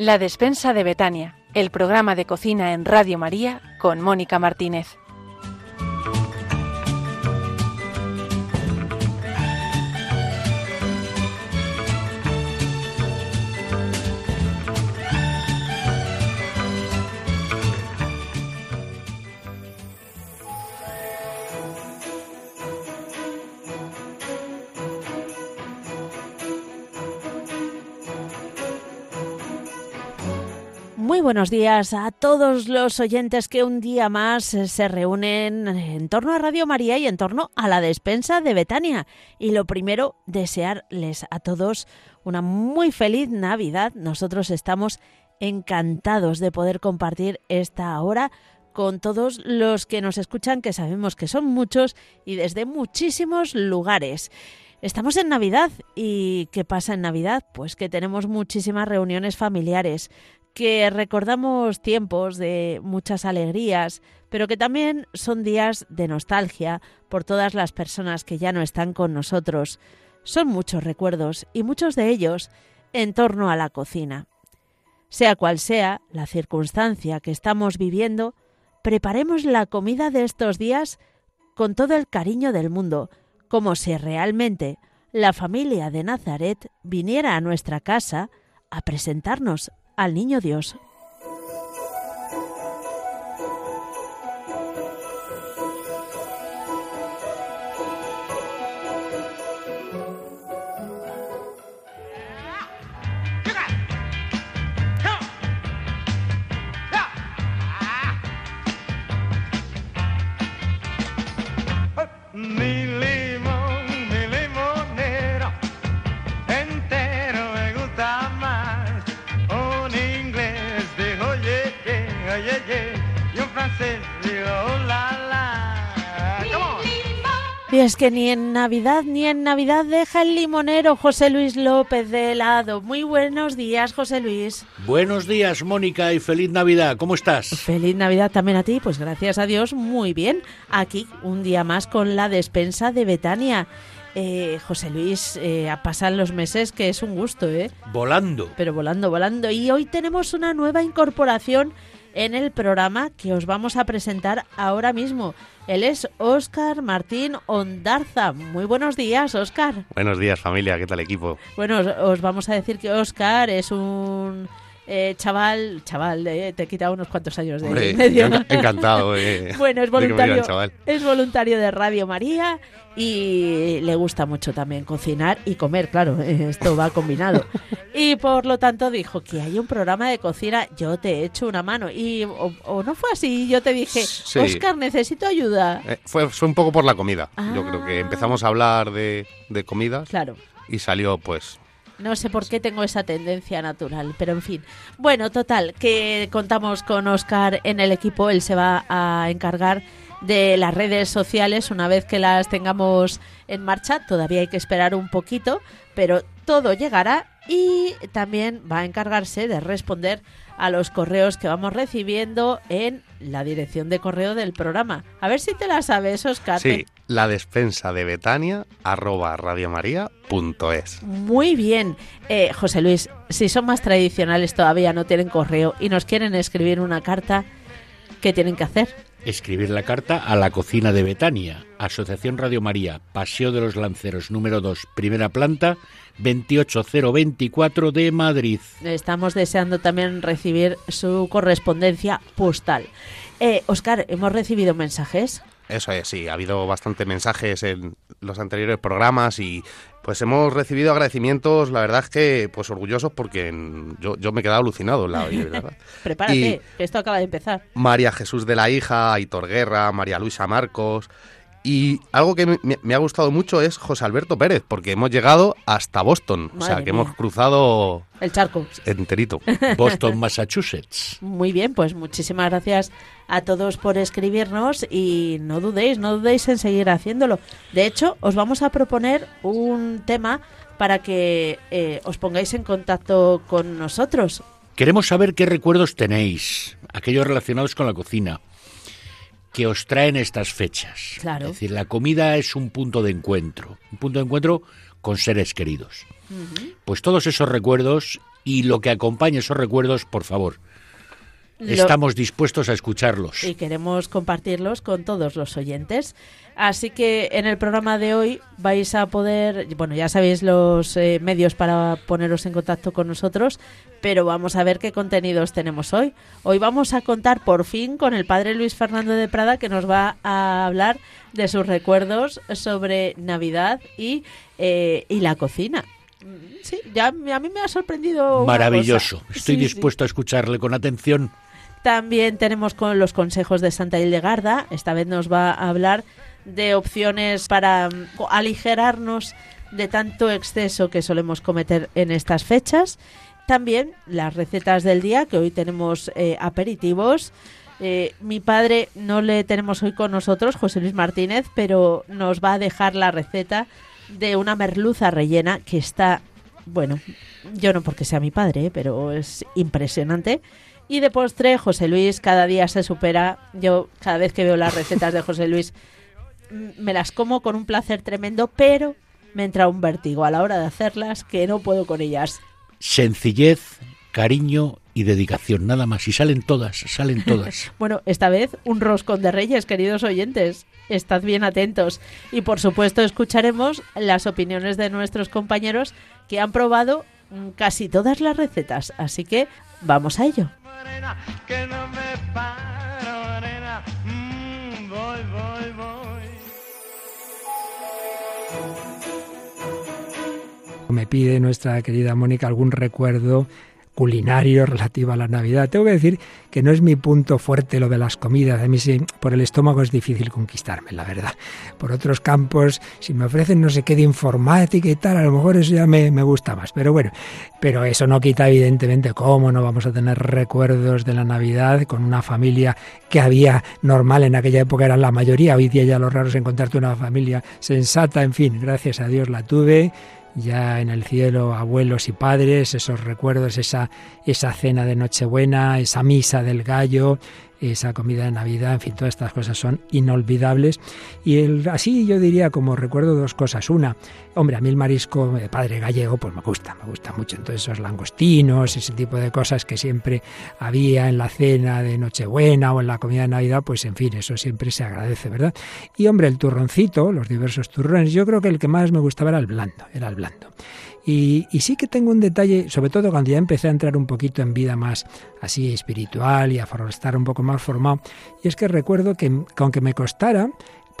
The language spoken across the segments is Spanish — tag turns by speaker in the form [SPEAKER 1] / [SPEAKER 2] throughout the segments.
[SPEAKER 1] La despensa de Betania, el programa de cocina en Radio María con Mónica Martínez.
[SPEAKER 2] Buenos días a todos los oyentes que un día más eh, se reúnen en torno a Radio María y en torno a la despensa de Betania. Y lo primero, desearles a todos una muy feliz Navidad. Nosotros estamos encantados de poder compartir esta hora con todos los que nos escuchan, que sabemos que son muchos y desde muchísimos lugares. Estamos en Navidad y ¿qué pasa en Navidad? Pues que tenemos muchísimas reuniones familiares, que recordamos tiempos de muchas alegrías, pero que también son días de nostalgia por todas las personas que ya no están con nosotros. Son muchos recuerdos y muchos de ellos en torno a la cocina. Sea cual sea la circunstancia que estamos viviendo, preparemos la comida de estos días con todo el cariño del mundo, como si realmente la familia de Nazaret viniera a nuestra casa a presentarnos al Niño Dios.
[SPEAKER 3] Y
[SPEAKER 2] es que ni en Navidad ni en Navidad deja el limonero José Luis López de helado. Muy buenos días, José Luis.
[SPEAKER 4] Buenos días, Mónica, y feliz Navidad. ¿Cómo estás?
[SPEAKER 2] Feliz Navidad también a ti, pues gracias a Dios, muy bien. Aquí un día más con la despensa de Betania. Eh, José Luis, eh, pasan los meses que es un gusto, ¿eh?
[SPEAKER 4] Volando.
[SPEAKER 2] Pero volando, volando. Y hoy tenemos una nueva incorporación en el programa que os vamos a presentar ahora mismo. Él es Óscar Martín Ondarza. Muy buenos días, Óscar.
[SPEAKER 5] Buenos días familia, ¿qué tal equipo?
[SPEAKER 2] Bueno, os, os vamos a decir que Óscar es un eh, chaval, chaval, eh, te he quitado unos cuantos años de
[SPEAKER 5] Hombre,
[SPEAKER 2] medio.
[SPEAKER 5] yo enc- encantado. eh,
[SPEAKER 2] Bueno, es
[SPEAKER 5] digan
[SPEAKER 2] voluntario,
[SPEAKER 5] chaval.
[SPEAKER 2] es voluntario de Radio María y le gusta mucho también cocinar y comer, claro, eh, esto va combinado. Y por lo tanto dijo que hay un programa de cocina, yo te echo una mano. Y o, o no fue así, yo te dije,
[SPEAKER 5] Sí.
[SPEAKER 2] Oscar, necesito ayuda.
[SPEAKER 5] Eh, fue, fue un poco por la comida. Yo creo
[SPEAKER 2] Ah.
[SPEAKER 5] que empezamos a hablar de, de comidas
[SPEAKER 2] Claro.
[SPEAKER 5] y salió pues...
[SPEAKER 2] No sé por qué tengo esa tendencia natural, pero en fin. Bueno, total, que contamos con Oscar en el equipo. Él se va a encargar de las redes sociales una vez que las tengamos en marcha. Todavía hay que esperar un poquito, pero todo llegará y también va a encargarse de responder a los correos que vamos recibiendo en la dirección de correo del programa. A ver si te la sabes, Oscar.
[SPEAKER 5] Sí, la despensa de Betania arroba radiomaria.es.
[SPEAKER 2] Muy bien. Eh, José Luis, si son más tradicionales todavía, no tienen correo y nos quieren escribir una carta, ¿qué tienen que hacer?
[SPEAKER 4] Escribir la carta a la cocina de Betania, Asociación Radio María, Paseo de los Lanceros, número 2, primera planta, 28024 de Madrid.
[SPEAKER 2] Estamos deseando también recibir su correspondencia postal. Eh, Oscar, ¿hemos recibido mensajes?
[SPEAKER 5] Eso es, sí, ha habido bastantes mensajes en los anteriores programas y pues hemos recibido agradecimientos, la verdad es que pues orgullosos porque yo, yo me he quedado alucinado, la verdad.
[SPEAKER 2] Prepárate,
[SPEAKER 5] Y-
[SPEAKER 2] que esto acaba de empezar.
[SPEAKER 5] María Jesús de la Hija, Aitor Guerra, María Luisa Marcos. Y algo que me, me ha gustado mucho es José Alberto Pérez, porque hemos llegado hasta Boston. o sea, que
[SPEAKER 2] mía.
[SPEAKER 5] hemos cruzado
[SPEAKER 2] El charco.
[SPEAKER 5] enterito.
[SPEAKER 4] Boston, Massachusetts.
[SPEAKER 2] Muy bien, pues muchísimas gracias a todos por escribirnos y no dudéis, no dudéis en seguir haciéndolo. De hecho, os vamos a proponer un tema para que eh, os pongáis en contacto con nosotros.
[SPEAKER 4] Queremos saber qué recuerdos tenéis, aquellos relacionados con la cocina, que os traen estas fechas.
[SPEAKER 2] Claro.
[SPEAKER 4] Es decir, la comida es un punto de encuentro, un punto de encuentro con seres queridos. Pues todos esos recuerdos y lo que acompaña esos recuerdos, por favor.
[SPEAKER 2] Lo-
[SPEAKER 4] Estamos dispuestos a escucharlos.
[SPEAKER 2] y queremos compartirlos con todos los oyentes. Así que en el programa de hoy vais a poder, bueno, ya sabéis los eh, medios para poneros en contacto con nosotros, pero vamos a ver qué contenidos tenemos hoy. Hoy vamos a contar por fin con el padre Luis Fernando de Prada que nos va a hablar de sus recuerdos sobre Navidad y, eh, y la cocina. Mm, Sí, ya a mí me ha sorprendido. una
[SPEAKER 4] Maravilloso.
[SPEAKER 2] cosa.
[SPEAKER 4] Estoy
[SPEAKER 2] Sí, sí.
[SPEAKER 4] dispuesto a escucharle con atención.
[SPEAKER 2] También tenemos con los consejos de Santa Hildegarda. Esta vez nos va a hablar de opciones para mm, aligerarnos de tanto exceso que solemos cometer en estas fechas. También las recetas del día, que hoy tenemos eh, aperitivos. Eh, mi padre no le tenemos hoy con nosotros, José Luis Martínez, pero nos va a dejar la receta de una merluza rellena que está, bueno, yo no porque sea mi padre, eh, pero es impresionante. Y de postre, José Luis cada día se supera. Yo cada vez que veo las recetas de José Luis mm, me las como con un placer tremendo, pero me entra un vértigo a la hora de hacerlas que no puedo con ellas.
[SPEAKER 4] Sencillez, cariño y dedicación, nada más. Y salen todas, salen todas.
[SPEAKER 2] Bueno, esta vez un roscón de reyes, queridos oyentes. Estad bien atentos. Y por supuesto escucharemos las opiniones de nuestros compañeros que han probado mm, casi todas las recetas. Así que vamos a ello.
[SPEAKER 3] Morena, que no me paro, nena. Mm, voy, voy, voy.
[SPEAKER 6] Me pide nuestra querida Mónica algún recuerdo culinario relativo a la Navidad. Tengo que decir que no es mi punto fuerte lo de las comidas. A mí sí, por el estómago es difícil conquistarme, la verdad. Por otros campos, si me ofrecen no sé qué de informática y tal, a lo mejor eso ya me, me gusta más. Pero bueno, pero eso no quita evidentemente cómo no vamos a tener recuerdos de la Navidad con una familia que había normal en aquella época, eran la mayoría. Hoy día ya lo raro es encontrarte una familia sensata. En fin, gracias a Dios la tuve ya en el cielo, abuelos y padres, esos recuerdos, esa, esa cena de Nochebuena, esa misa del gallo, esa comida de Navidad, en fin, todas estas cosas son inolvidables. Y el, así yo diría como recuerdo dos cosas. Una, hombre, a mí el marisco de padre gallego, pues me gusta, me gusta mucho. Entonces esos langostinos, ese tipo de cosas que siempre había en la cena de Nochebuena o en la comida de Navidad, pues en fin, eso siempre se agradece, ¿verdad? Y hombre, el turroncito, los diversos turrones, yo creo que el que más me gustaba era el blando, era el Y, y, sí que tengo un detalle, sobre todo cuando ya empecé a entrar un poquito en vida más así espiritual y a estar un poco más formado, y es que recuerdo que, que aunque me costara,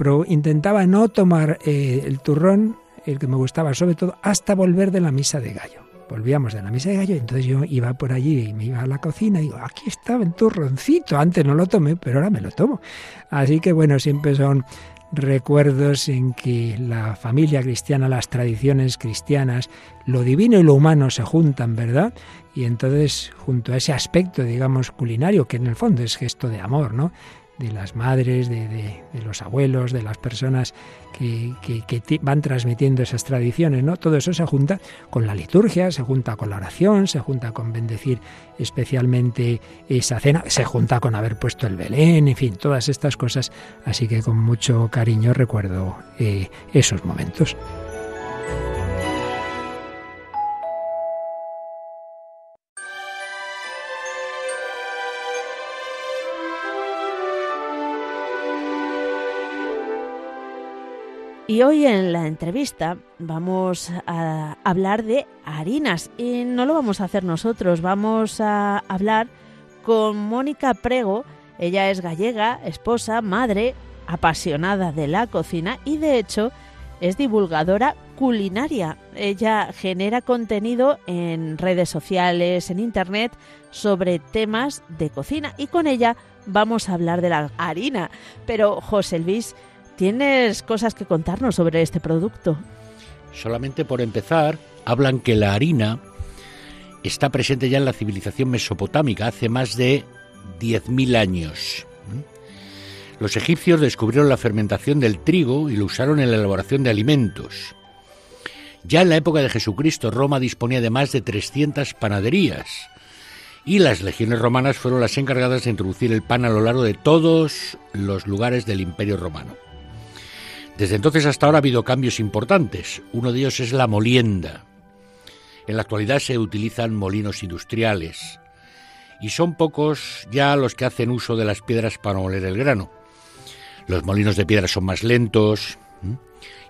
[SPEAKER 6] pero intentaba no tomar eh, el turrón, el que me gustaba sobre todo, hasta volver de la misa de gallo. Volvíamos de la misa de gallo entonces yo iba por allí y me iba a la cocina y digo, aquí estaba el turroncito, antes no lo tomé, pero ahora me lo tomo. Así que bueno, siempre son recuerdos en que la familia cristiana, las tradiciones cristianas, lo divino y lo humano se juntan, ¿verdad? Y entonces, junto a ese aspecto, digamos, culinario, que en el fondo es gesto de amor, ¿no? De las madres, de, los abuelos, de las personas que, van transmitiendo esas tradiciones, ¿no? Todo eso se junta con la liturgia, se junta con la oración, se junta con bendecir especialmente esa cena, se junta con haber puesto el Belén, en fin, todas estas cosas. Así que con mucho cariño recuerdo eh, esos momentos.
[SPEAKER 2] Y hoy en la entrevista vamos a hablar de harinas y no lo vamos a hacer nosotros, vamos a hablar con Mónica Prego. Ella es gallega, esposa, madre, apasionada de la cocina y de hecho es divulgadora culinaria. Ella genera contenido en redes sociales, en internet, sobre temas de cocina y con ella vamos a hablar de la harina. Pero José Luis, ¿Tienes cosas que contarnos sobre este producto?
[SPEAKER 4] Solamente por empezar, hablan que la harina está presente ya en la civilización mesopotámica hace más de 10.000 años. Los egipcios descubrieron la fermentación del trigo y lo usaron en la elaboración de alimentos. Ya en la época de Jesucristo, Roma disponía de más de 300 panaderías y las legiones romanas fueron las encargadas de introducir el pan a lo largo de todos los lugares del Imperio Romano. Desde entonces hasta ahora ha habido cambios importantes. Uno de ellos es la molienda. En la actualidad se utilizan molinos industriales y son pocos ya los que hacen uso de las piedras para moler el grano. Los molinos de piedra son más lentos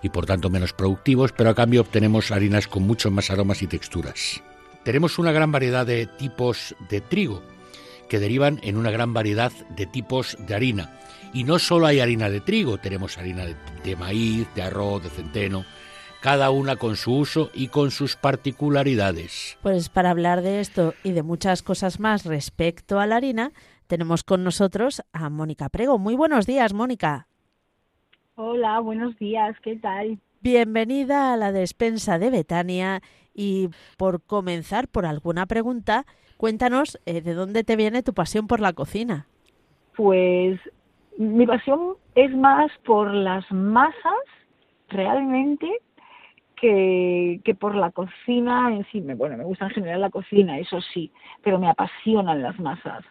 [SPEAKER 4] y por tanto menos productivos, pero a cambio obtenemos harinas con muchos más aromas y texturas. Tenemos una gran variedad de tipos de trigo que derivan en una gran variedad de tipos de harina. Y no solo hay harina de trigo, tenemos harina de, de maíz, de arroz, de centeno, cada una con su uso y con sus particularidades.
[SPEAKER 2] Pues para hablar de esto y de muchas cosas más respecto a la harina, tenemos con nosotros a Mónica Prego. Muy buenos días, Mónica.
[SPEAKER 7] Hola, buenos días, ¿qué tal?
[SPEAKER 2] Bienvenida a la despensa de Betania y por comenzar por alguna pregunta, cuéntanos eh, de dónde te viene tu pasión por la cocina.
[SPEAKER 7] Pues mi pasión es más por las masas, realmente, que, que por la cocina en sí. Me- Bueno, me gusta en general la cocina, eso sí, pero me apasionan las masas.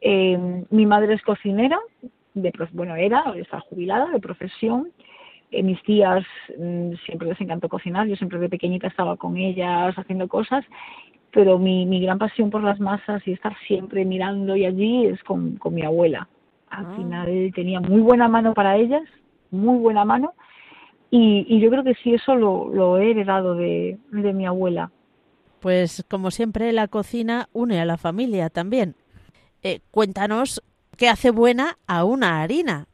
[SPEAKER 7] Eh, mi madre es cocinera, bueno, era, está jubilada de profesión. Eh, mis tías mm, siempre les encantó cocinar, yo siempre de pequeñita estaba con ellas haciendo cosas, pero mi, mi gran pasión por las masas y estar siempre mirando y allí es con, con mi abuela. Al
[SPEAKER 2] Ah.
[SPEAKER 7] final tenía muy buena mano para ellas, muy buena mano, y, y yo creo que sí, eso lo, lo he heredado de, de mi abuela.
[SPEAKER 2] Pues como siempre, la cocina une a la familia también. Eh, cuéntanos qué hace buena a una harina.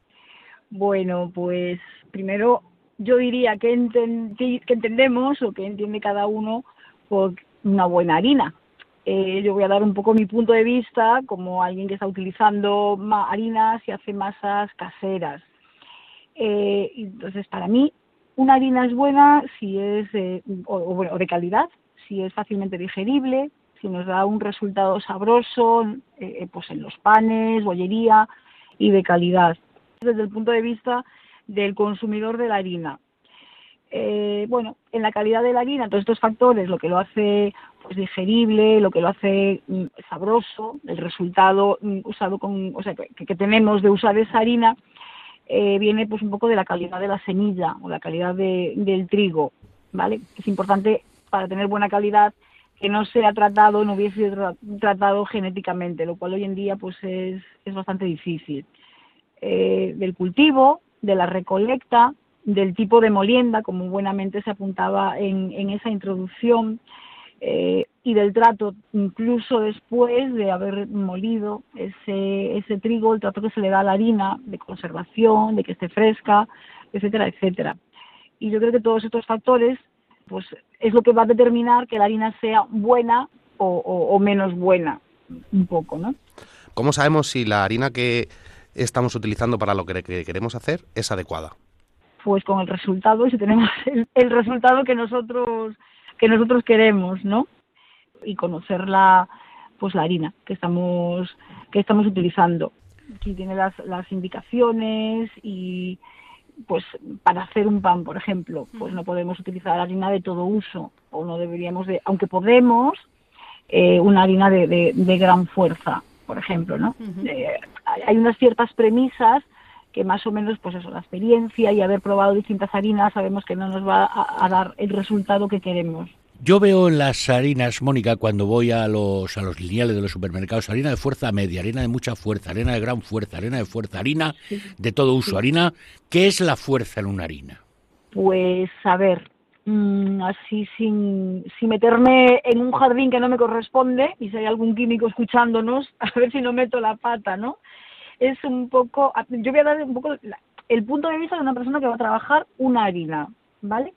[SPEAKER 7] Bueno, pues primero yo diría que, enten- que- que entendemos o que entiende cada uno por una buena harina. Eh, yo voy a dar un poco mi punto de vista como alguien que está utilizando harinas y hace masas caseras. Eh, entonces, para mí, una harina es buena si es o, o, de calidad, si es fácilmente digerible, si nos da un resultado sabroso, eh, pues en los panes, bollería y de calidad. Desde el punto de vista del consumidor de la harina. Bueno, en la calidad de la harina, todos estos factores, lo que lo hace pues digerible, lo que lo hace mm, sabroso, el resultado mm, usado con, o sea, que, que tenemos de usar esa harina, eh, viene pues un poco de la calidad de la semilla o la calidad de- del trigo, ¿vale? Es importante para tener buena calidad que no sea tratado, no hubiese sido tra- tratado genéticamente, lo cual hoy en día pues es, es bastante difícil. Eh, del cultivo, de la recolecta, del tipo de molienda, como buenamente se apuntaba en, en esa introducción, eh, y del trato, incluso después de haber molido ese, ese trigo, el trato que se le da a la harina, de conservación, de que esté fresca, etcétera, etcétera. Y yo creo que todos estos factores, pues es lo que va a determinar que la harina sea buena o, o- o menos buena, un poco, ¿no?
[SPEAKER 5] ¿Cómo sabemos si la harina que estamos utilizando para lo que que queremos hacer es adecuada?
[SPEAKER 7] pues con el resultado y si tenemos el, el resultado que nosotros que nosotros queremos no y conocer la pues la harina que estamos que estamos utilizando. Aquí tiene las, las indicaciones y pues para hacer un pan por ejemplo pues no podemos utilizar harina de todo uso o no deberíamos de aunque podemos eh, una harina de, de, de gran fuerza por ejemplo no Eh, hay unas ciertas premisas que más o menos, pues eso, la experiencia y haber probado distintas harinas, sabemos que no nos va a, a dar el resultado que queremos.
[SPEAKER 4] Yo veo en las harinas, Mónica, cuando voy a los, a los lineales de los supermercados, harina de fuerza media, harina de mucha fuerza, harina de gran fuerza, harina de fuerza, harina de todo uso, harina. ¿Qué es la fuerza en una harina?
[SPEAKER 7] Pues a ver, mm, así sin, sin meterme en un jardín que no me corresponde, y si hay algún químico escuchándonos, a ver si no meto la pata, ¿no? Es un poco, yo voy a dar un poco el punto de vista de una persona que va a trabajar una harina, ¿vale?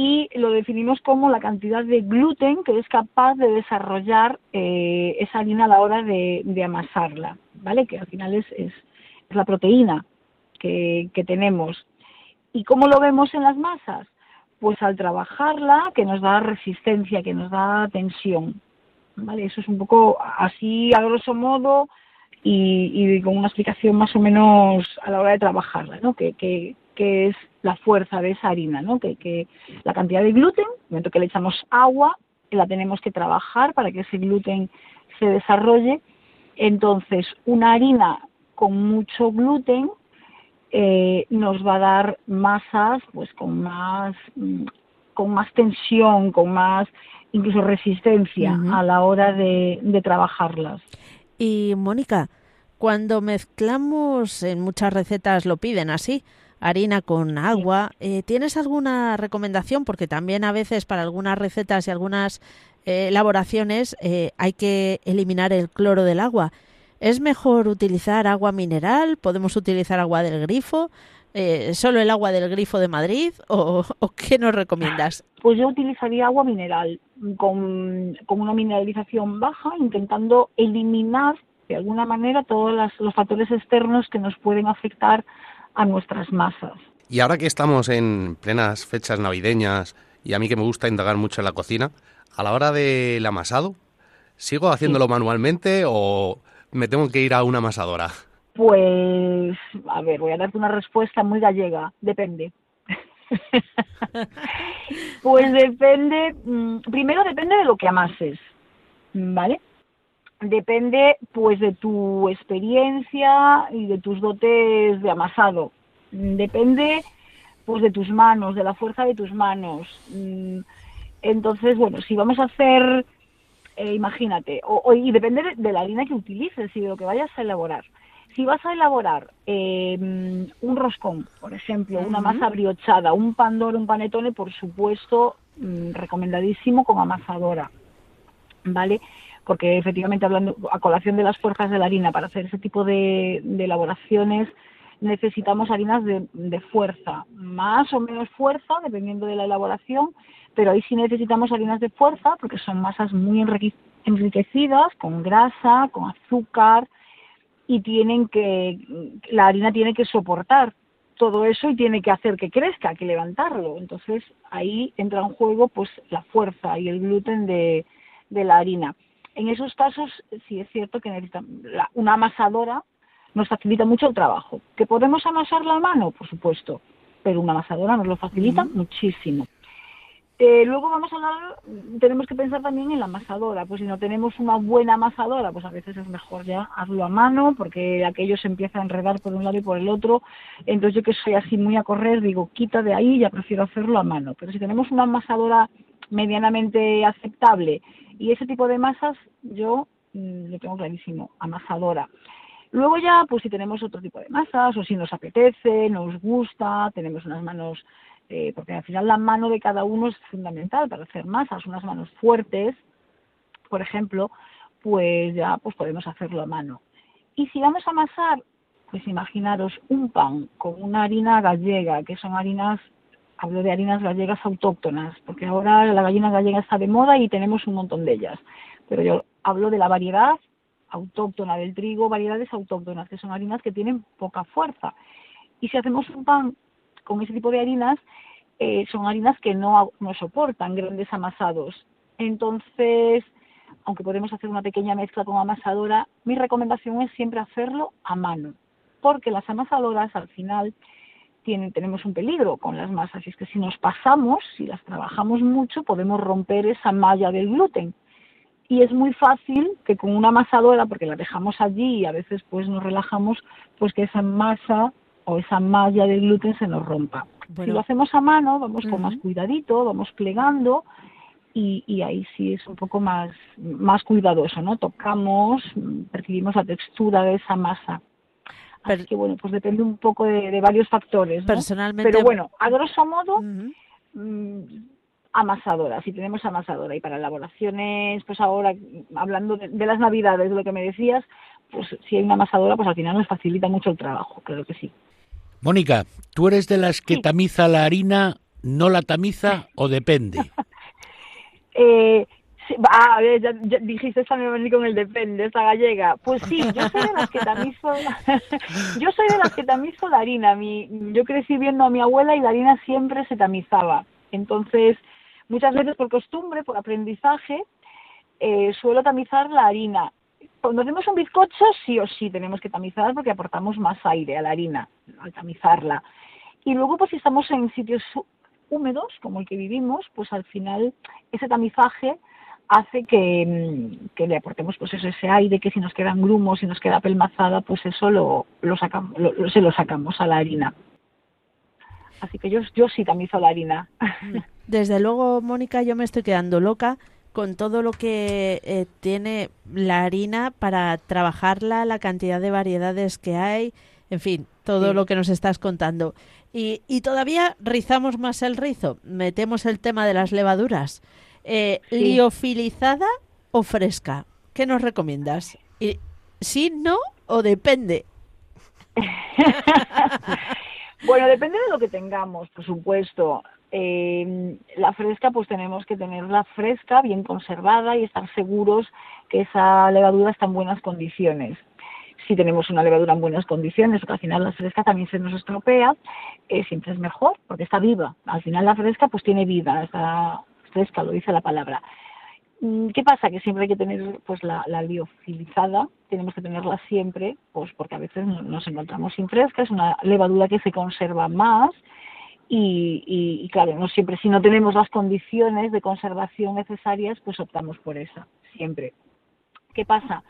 [SPEAKER 7] y lo definimos como la cantidad de gluten que es capaz de desarrollar eh, esa harina a la hora de, de amasarla, ¿vale? Que al final es, es, es la proteína que, que tenemos. ¿Y cómo lo vemos en las masas? Pues al trabajarla, que nos da resistencia, que nos da tensión, ¿vale? Eso es un poco así, a grosso modo, y, y con una explicación más o menos a la hora de trabajarla, ¿no? Que, que, que es la fuerza de esa harina, ¿no? Que, que la cantidad de gluten, en el momento que le echamos agua, la tenemos que trabajar para que ese gluten se desarrolle. Entonces, una harina con mucho gluten eh, nos va a dar masas, pues con más, mm, con más tensión, con más incluso resistencia a la hora de, de trabajarlas.
[SPEAKER 2] Y Mónica, cuando mezclamos, en muchas recetas lo piden así, harina con agua, eh, ¿tienes alguna recomendación? Porque también a veces para algunas recetas y algunas eh, elaboraciones eh, hay que eliminar el cloro del agua. ¿Es mejor utilizar agua mineral? ¿Podemos utilizar agua del grifo? Eh, ¿Solo el agua del grifo de Madrid? ¿O, o qué nos recomiendas?
[SPEAKER 7] Pues yo utilizaría agua mineral con, con una mineralización baja, intentando eliminar de alguna manera todos los factores externos que nos pueden afectar a nuestras masas.
[SPEAKER 5] Y ahora que estamos en plenas fechas navideñas y a mí que me gusta indagar mucho en la cocina, a la hora del amasado, ¿sigo haciéndolo manualmente o me tengo que ir a una amasadora?
[SPEAKER 7] Pues, a ver, voy a darte una respuesta muy gallega, depende. pues depende, mm, primero depende de lo que amases, ¿vale? Depende pues de tu experiencia y de tus dotes de amasado. Mm, Depende pues de tus manos, de la fuerza de tus manos. Mm, Entonces, bueno, si vamos a hacer, eh, imagínate, o, o- y depende de, de la harina que utilices y de lo que vayas a elaborar. Si vas a elaborar eh, un roscón, por ejemplo, una masa briochada, un pandoro, un panetone, por supuesto, mm, recomendadísimo con amasadora, ¿vale? Porque efectivamente, hablando a colación de las fuerzas de la harina, para hacer ese tipo de, de elaboraciones necesitamos harinas de, de fuerza, más o menos fuerza, dependiendo de la elaboración, pero ahí sí necesitamos harinas de fuerza porque son masas muy enrique- enriquecidas, con grasa, con azúcar, y tienen que, la harina tiene que soportar todo eso y tiene que hacer que crezca, que levantarlo. Entonces ahí entra en juego pues la fuerza y el gluten de, de la harina. En esos casos sí es cierto que necesita la- una amasadora nos facilita mucho el trabajo. ¿Que podemos amasarla a mano? Por supuesto, pero una amasadora nos lo facilita muchísimo. Eh, luego vamos a hablar, tenemos que pensar también en la amasadora, pues si no tenemos una buena amasadora, pues a veces es mejor ya hazlo a mano, porque aquello se empieza a enredar por un lado y por el otro, entonces yo que soy así muy a correr, digo, quita de ahí, ya prefiero hacerlo a mano, pero si tenemos una amasadora medianamente aceptable y ese tipo de masas, yo mm, lo tengo clarísimo, amasadora. Luego ya, pues si tenemos otro tipo de masas o si nos apetece, nos gusta, tenemos unas manos, eh, porque al final la mano de cada uno es fundamental para hacer masas, unas manos fuertes, por ejemplo, pues ya pues podemos hacerlo a mano. Y si vamos a amasar, pues imaginaros un pan con una harina gallega, que son harinas, hablo de harinas gallegas autóctonas, porque ahora la gallina gallega está de moda y tenemos un montón de ellas, pero yo hablo de la variedad autóctona del trigo, variedades autóctonas, que son harinas que tienen poca fuerza. Y si hacemos un pan con ese tipo de harinas, eh, son harinas que no, no soportan grandes amasados. Entonces, aunque podemos hacer una pequeña mezcla con amasadora, mi recomendación es siempre hacerlo a mano, porque las amasadoras al final tienen, tenemos un peligro con las masas, y es que si nos pasamos, si las trabajamos mucho, podemos romper esa malla del gluten y es muy fácil que con una amasadora, porque la dejamos allí y a veces pues nos relajamos, pues que esa masa o esa malla de gluten se nos rompa.
[SPEAKER 2] Bueno.
[SPEAKER 7] Si lo hacemos a mano, vamos con más cuidadito, vamos plegando y, y ahí sí es un poco más, más cuidadoso, ¿no? Tocamos, percibimos la textura de esa masa. Así que bueno, pues depende un poco de, de varios factores, ¿no?
[SPEAKER 2] Personalmente.
[SPEAKER 7] Pero bueno, a grosso modo, mm, amasadora, si tenemos amasadora y para elaboraciones, pues ahora hablando de, de las navidades, de lo que me decías, pues si hay una amasadora, pues al final nos facilita mucho el trabajo, creo que sí.
[SPEAKER 4] Mónica, ¿tú eres de las que
[SPEAKER 7] Sí.
[SPEAKER 4] tamiza la harina, no la tamiza o depende?
[SPEAKER 7] Eh, sí, ah, a ver, ya, ya dijiste también con el depende, esta gallega. Pues sí, yo soy de las que tamizo, yo soy de las que tamizo la harina. Mi, yo crecí viendo a mi abuela y la harina siempre se tamizaba. Entonces, muchas veces por costumbre, por aprendizaje, eh, suelo tamizar la harina. Cuando hacemos un bizcocho, sí o sí tenemos que tamizar porque aportamos más aire a la harina al tamizarla. Y luego, pues si estamos en sitios hú- húmedos, como el que vivimos, pues al final ese tamizaje hace que, mm, que le aportemos pues eso, ese aire que si nos quedan grumos, si nos queda pelmazada, pues eso lo, lo sacamos, lo- se lo sacamos a la harina. Así que yo, yo sí tamizo la harina.
[SPEAKER 2] Desde luego, Mónica, yo me estoy quedando loca con todo lo que eh, tiene la harina para trabajarla, la cantidad de variedades que hay, en fin, todo
[SPEAKER 7] Sí.
[SPEAKER 2] lo que nos estás contando. Y, y todavía rizamos más el rizo, metemos el tema de las levaduras. Eh,
[SPEAKER 7] Sí.
[SPEAKER 2] ¿Liofilizada o fresca? ¿Qué nos recomiendas? Y, ¿Sí, no o depende?
[SPEAKER 7] Bueno, depende de lo que tengamos, por supuesto. Eh, la fresca, pues tenemos que tenerla fresca, bien conservada y estar seguros que esa levadura está en buenas condiciones. Si tenemos una levadura en buenas condiciones, porque al final la fresca también se nos estropea, eh, siempre es mejor, porque está viva. Al final la fresca pues tiene vida, está fresca, lo dice la palabra. Mm, ¿Qué pasa? Que siempre hay que tener pues la, la tenemos que tenerla siempre, pues porque a veces no- nos encontramos sin fresca, es una levadura que se conserva más y, y- y, claro, no siempre, si no tenemos las condiciones de conservación necesarias, pues optamos por esa, siempre. ¿Qué pasa?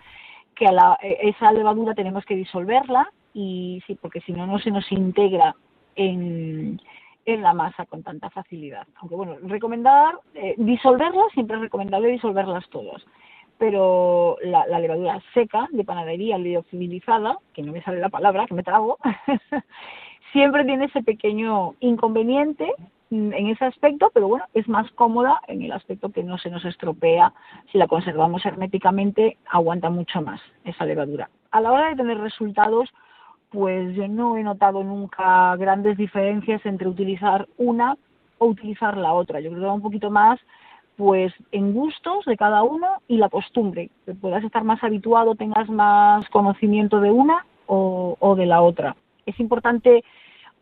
[SPEAKER 7] Que a la- eh, esa levadura tenemos que disolverla y sí, porque si no, no se nos integra en, en la masa con tanta facilidad. Aunque bueno, recomendar, eh, disolverlas, siempre es recomendable disolverlas todas. Pero la, la levadura seca de panadería liofilizada, que no me sale la palabra, que me trago, siempre tiene ese pequeño inconveniente en ese aspecto, pero bueno, es más cómoda en el aspecto que no se nos estropea. Si la conservamos herméticamente, aguanta mucho más esa levadura. A la hora de tener resultados, pues yo no he notado nunca grandes diferencias entre utilizar una o utilizar la otra. Yo creo que va un poquito más pues en gustos de cada uno y la costumbre, que puedas estar más habituado, tengas más conocimiento de una o, o de la otra. Es importante,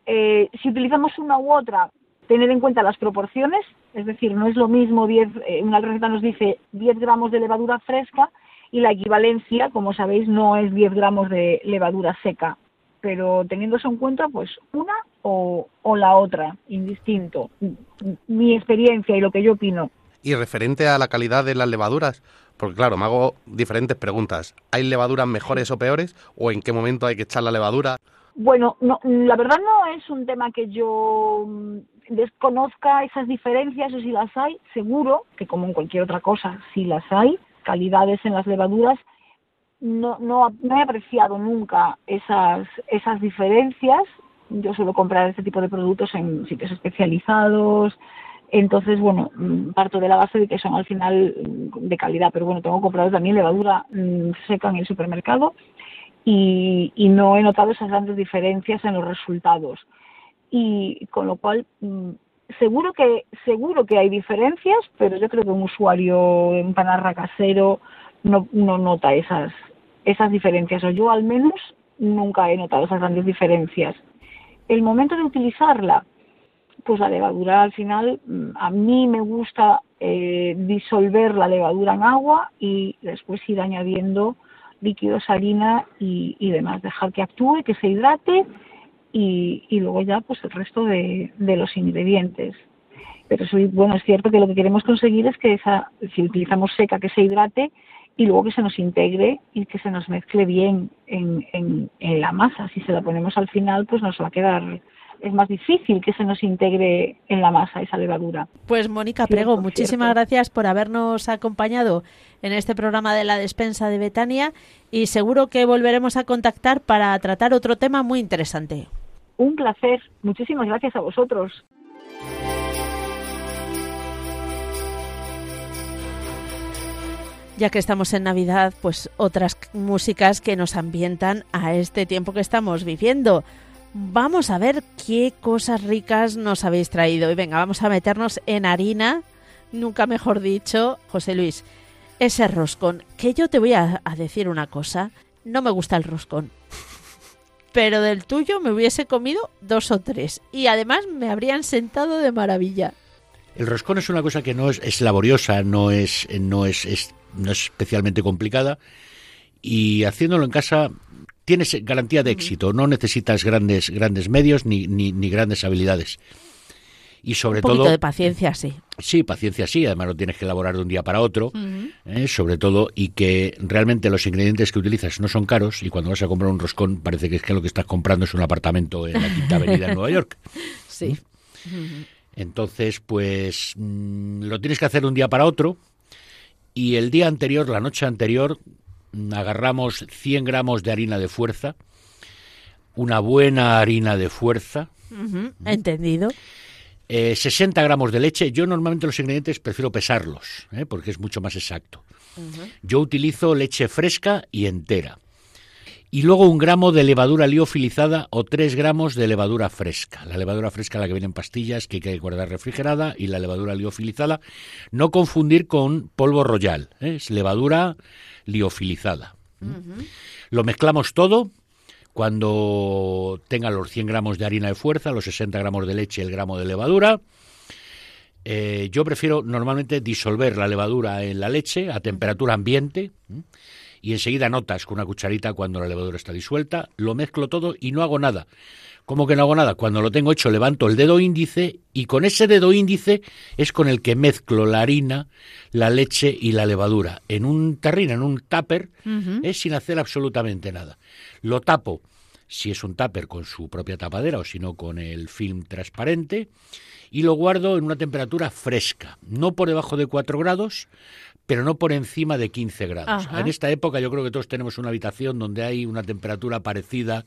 [SPEAKER 7] eh, si utilizamos una u otra, tener en cuenta las proporciones, es decir, no es lo mismo 10, eh, una receta nos dice 10 gramos de levadura fresca y la equivalencia, como sabéis, no es 10 gramos de levadura seca, pero teniendo eso en cuenta, pues una o la otra, indistinto. Mi experiencia y lo que yo opino.
[SPEAKER 5] Y referente a la calidad de las levaduras, porque claro, me hago diferentes preguntas. ¿Hay levaduras mejores o peores? ¿O en qué momento hay que echar la levadura?
[SPEAKER 7] Bueno, no, la verdad no es un tema que yo mm, desconozca esas diferencias o si las hay, seguro que como en cualquier otra cosa, si las hay, calidades en las levaduras, no, no, no he apreciado nunca esas, esas diferencias. Yo suelo comprar este tipo de productos en sitios especializados, entonces, bueno, mm, parto de la base de que son al final mm, de calidad, pero bueno, tengo comprado también levadura mm, seca en el supermercado y, no he notado esas grandes diferencias en los resultados. Y con lo cual, seguro que seguro que hay diferencias, pero yo creo que un usuario en panarra casero no, no nota esas esas diferencias, o yo al menos nunca he notado esas grandes diferencias. El momento de utilizarla, pues la levadura al final, mm, a mí me gusta eh, disolver la levadura en agua y después ir añadiendo líquidos, harina y, y demás, dejar que actúe, que se hidrate y, y luego ya pues el resto de, de los ingredientes. Pero sí, bueno, es cierto que lo que queremos conseguir es que esa, si utilizamos seca, que se hidrate y luego que se nos integre y que se nos mezcle bien en, en, en la masa. Si se la ponemos al final, pues nos va a quedar, es más difícil que se nos integre en la masa esa levadura.
[SPEAKER 2] Pues Mónica
[SPEAKER 7] Cierto,
[SPEAKER 2] Prego, muchísimas
[SPEAKER 7] cierto.
[SPEAKER 2] gracias por habernos acompañado en este programa de la despensa de Betania y seguro que volveremos a contactar para tratar otro tema muy interesante.
[SPEAKER 7] Un placer. Muchísimas gracias a vosotros.
[SPEAKER 2] Ya que estamos en Navidad, pues otras músicas que nos ambientan a este tiempo que estamos viviendo. Vamos a ver qué cosas ricas nos habéis traído. Y venga, vamos a meternos en harina, nunca mejor dicho, José Luis. Ese roscón, que yo te voy a, decir una cosa, no me gusta el roscón. Pero del tuyo me hubiese comido dos o tres. Y además me habrían sentado de maravilla.
[SPEAKER 4] El roscón es una cosa que no es, es laboriosa, no es, no es- no es especialmente complicada y haciéndolo en casa tienes garantía de éxito, no necesitas grandes, grandes medios ni, ni, ni grandes habilidades. Y sobre
[SPEAKER 2] Un poquito
[SPEAKER 4] todo,
[SPEAKER 2] de paciencia, sí.
[SPEAKER 4] sí, paciencia sí, además lo tienes que elaborar de un día para otro, ¿eh? sobre todo, y que realmente los ingredientes que utilizas no son caros y cuando vas a comprar un roscón parece que es que lo que estás comprando es un apartamento en la Quinta Avenida en Nueva York.
[SPEAKER 2] Sí.
[SPEAKER 4] Entonces, pues mm, lo tienes que hacer un día para otro y el día anterior, la noche anterior, mm, agarramos 100 gramos de harina de fuerza, una buena harina de fuerza,
[SPEAKER 2] Entendido.
[SPEAKER 4] eh, 60 gramos de leche. Yo normalmente los ingredientes prefiero pesarlos, ¿eh? porque es mucho más exacto. Yo utilizo leche fresca y entera. Y luego un gramo de levadura liofilizada o tres gramos de levadura fresca. La levadura fresca, la que viene en pastillas, que hay que guardar refrigerada, y la levadura liofilizada, no confundir con polvo royal, ¿eh? es levadura liofilizada. Lo mezclamos todo. Cuando tenga los 100 gramos de harina de fuerza, los 60 gramos de leche el gramo de levadura, eh, yo prefiero normalmente disolver la levadura en la leche a temperatura ambiente y enseguida notas con una cucharita cuando la levadura está disuelta, lo mezclo todo y no hago nada. ¿Cómo que no hago nada? Cuando lo tengo hecho levanto el dedo índice y con ese dedo índice es con el que mezclo la harina, la leche y la levadura en un tarrina, en un tupper, es sin hacer absolutamente nada. Lo tapo, si es un tupper con su propia tapadera o si no con el film transparente y lo guardo en una temperatura fresca, no por debajo de 4 grados, pero no por encima de 15 grados.
[SPEAKER 2] Ajá.
[SPEAKER 4] En esta época yo creo que todos tenemos una habitación donde hay una temperatura parecida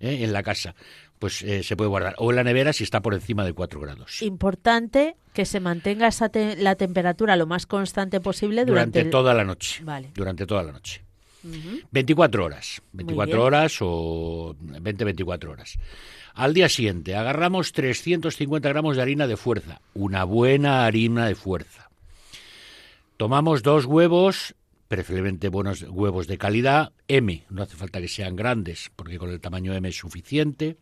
[SPEAKER 4] ¿eh? en la casa, pues eh, se puede guardar. O en la nevera si está por encima de 4 grados.
[SPEAKER 2] Importante que se mantenga esa te- la temperatura lo más constante posible durante,
[SPEAKER 4] Durante
[SPEAKER 2] el-
[SPEAKER 4] toda la noche.
[SPEAKER 2] Vale.
[SPEAKER 4] Durante toda la noche. 24 horas. 24
[SPEAKER 2] bien.
[SPEAKER 4] horas o 20-24 horas. Al día siguiente agarramos 350 gramos de harina de fuerza. Una buena harina de fuerza. Tomamos dos huevos, preferiblemente buenos huevos de calidad, M. No hace falta que sean grandes, porque con el tamaño M es suficiente.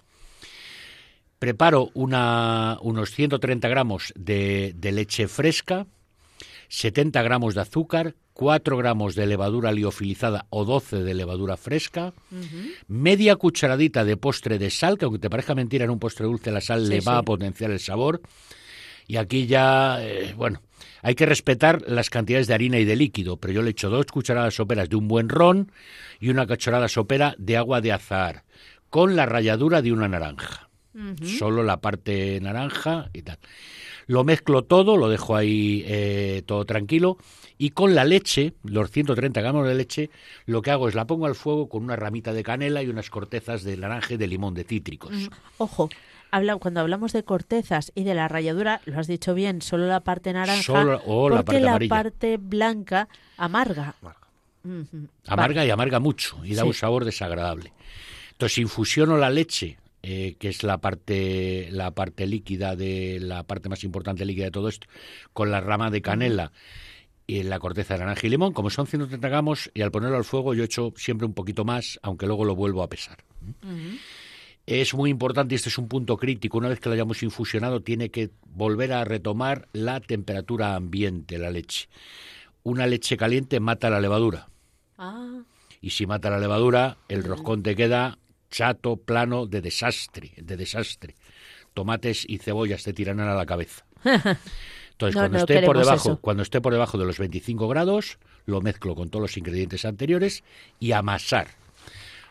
[SPEAKER 4] Preparo una, unos 130 gramos de, de leche fresca, 70 gramos de azúcar, 4 gramos de levadura liofilizada o 12 de levadura fresca, media cucharadita de postre de sal, que aunque te parezca mentira, en un postre dulce la sal
[SPEAKER 2] Sí,
[SPEAKER 4] le va
[SPEAKER 2] sí.
[SPEAKER 4] a potenciar el sabor. Y aquí ya, eh, bueno, hay que respetar las cantidades de harina y de líquido, pero yo le echo dos cucharadas soperas de un buen ron y una cucharada sopera de agua de azahar, con la ralladura de una naranja. Solo la parte naranja y tal. Lo mezclo todo, lo dejo ahí eh, todo tranquilo y con la leche, los 130 gramos de leche, lo que hago es la pongo al fuego con una ramita de canela y unas cortezas de naranja y de limón de cítricos.
[SPEAKER 2] Ojo, habla, cuando hablamos de cortezas y de la ralladura, lo has dicho bien, solo la parte naranja,
[SPEAKER 4] Solo- o la
[SPEAKER 2] porque
[SPEAKER 4] parte
[SPEAKER 2] la
[SPEAKER 4] amarilla.
[SPEAKER 2] parte blanca amarga.
[SPEAKER 4] Amarga
[SPEAKER 2] Vale.
[SPEAKER 4] y amarga mucho y da
[SPEAKER 2] Sí.
[SPEAKER 4] un sabor desagradable. Entonces infusiono la leche, eh, que es la parte, la parte líquida de la parte más importante líquida de todo esto, con la rama de canela y la corteza de naranja y limón. Como son 130 gramos y al ponerlo al fuego yo echo siempre un poquito más, aunque luego lo vuelvo a pesar. Es muy importante y este es un punto crítico. Una vez que lo hayamos infusionado, tiene que volver a retomar la temperatura ambiente, la leche. Una leche caliente mata la levadura.
[SPEAKER 2] Ah,
[SPEAKER 4] Y si mata la levadura, el roscón te queda chato, plano, de desastre, de desastre. Tomates y cebollas te tirarán a la cabeza. Entonces,
[SPEAKER 2] No,
[SPEAKER 4] cuando
[SPEAKER 2] no
[SPEAKER 4] esté por debajo,
[SPEAKER 2] eso.
[SPEAKER 4] cuando esté por debajo de los 25 grados, lo mezclo con todos los ingredientes anteriores y amasar.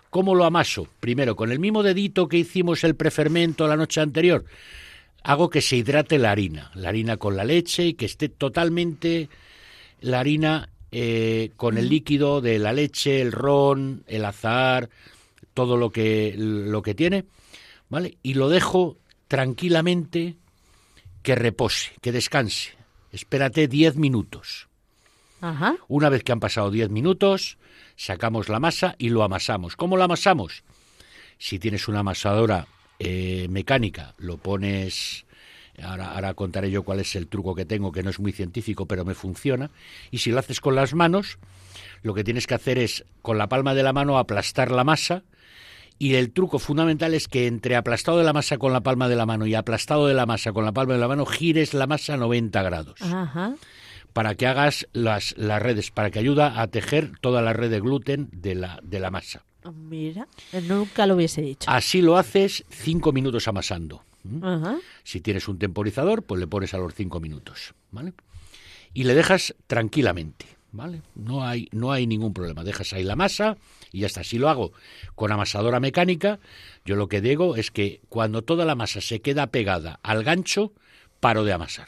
[SPEAKER 4] ¿Cómo lo amaso? Primero, con el mismo dedito que hicimos el prefermento la noche anterior, hago que se hidrate la harina, la harina con la leche y que esté totalmente la harina eh, con el líquido de la leche, el ron, el azahar, todo lo que, lo que tiene, ¿vale? Y lo dejo tranquilamente que repose, que descanse. Espérate 10 minutos.
[SPEAKER 2] ajá.
[SPEAKER 4] Una vez que han pasado 10 minutos, sacamos la masa y lo amasamos. ¿Cómo lo amasamos? Si tienes una amasadora eh, mecánica, lo pones... Ahora, ahora contaré yo cuál es el truco que tengo, que no es muy científico, pero me funciona. Y si lo haces con las manos, lo que tienes que hacer es, con la palma de la mano, aplastar la masa. Y el truco fundamental es que entre aplastado de la masa con la palma de la mano y aplastado de la masa con la palma de la mano, gires la masa a 90 grados
[SPEAKER 2] Ajá.
[SPEAKER 4] para que hagas las, las redes, para que ayuda a tejer toda la red de gluten de la, de la masa.
[SPEAKER 2] Mira, nunca lo hubiese dicho.
[SPEAKER 4] Así lo haces cinco minutos amasando.
[SPEAKER 2] Ajá.
[SPEAKER 4] Si tienes un temporizador, pues le pones a los cinco minutos. ¿vale? Y le dejas tranquilamente. ¿Vale? No hay, no hay ningún problema. Dejas ahí la masa y ya está. Si lo hago con amasadora mecánica, yo lo que digo es que cuando toda la masa se queda pegada al gancho, paro de amasar.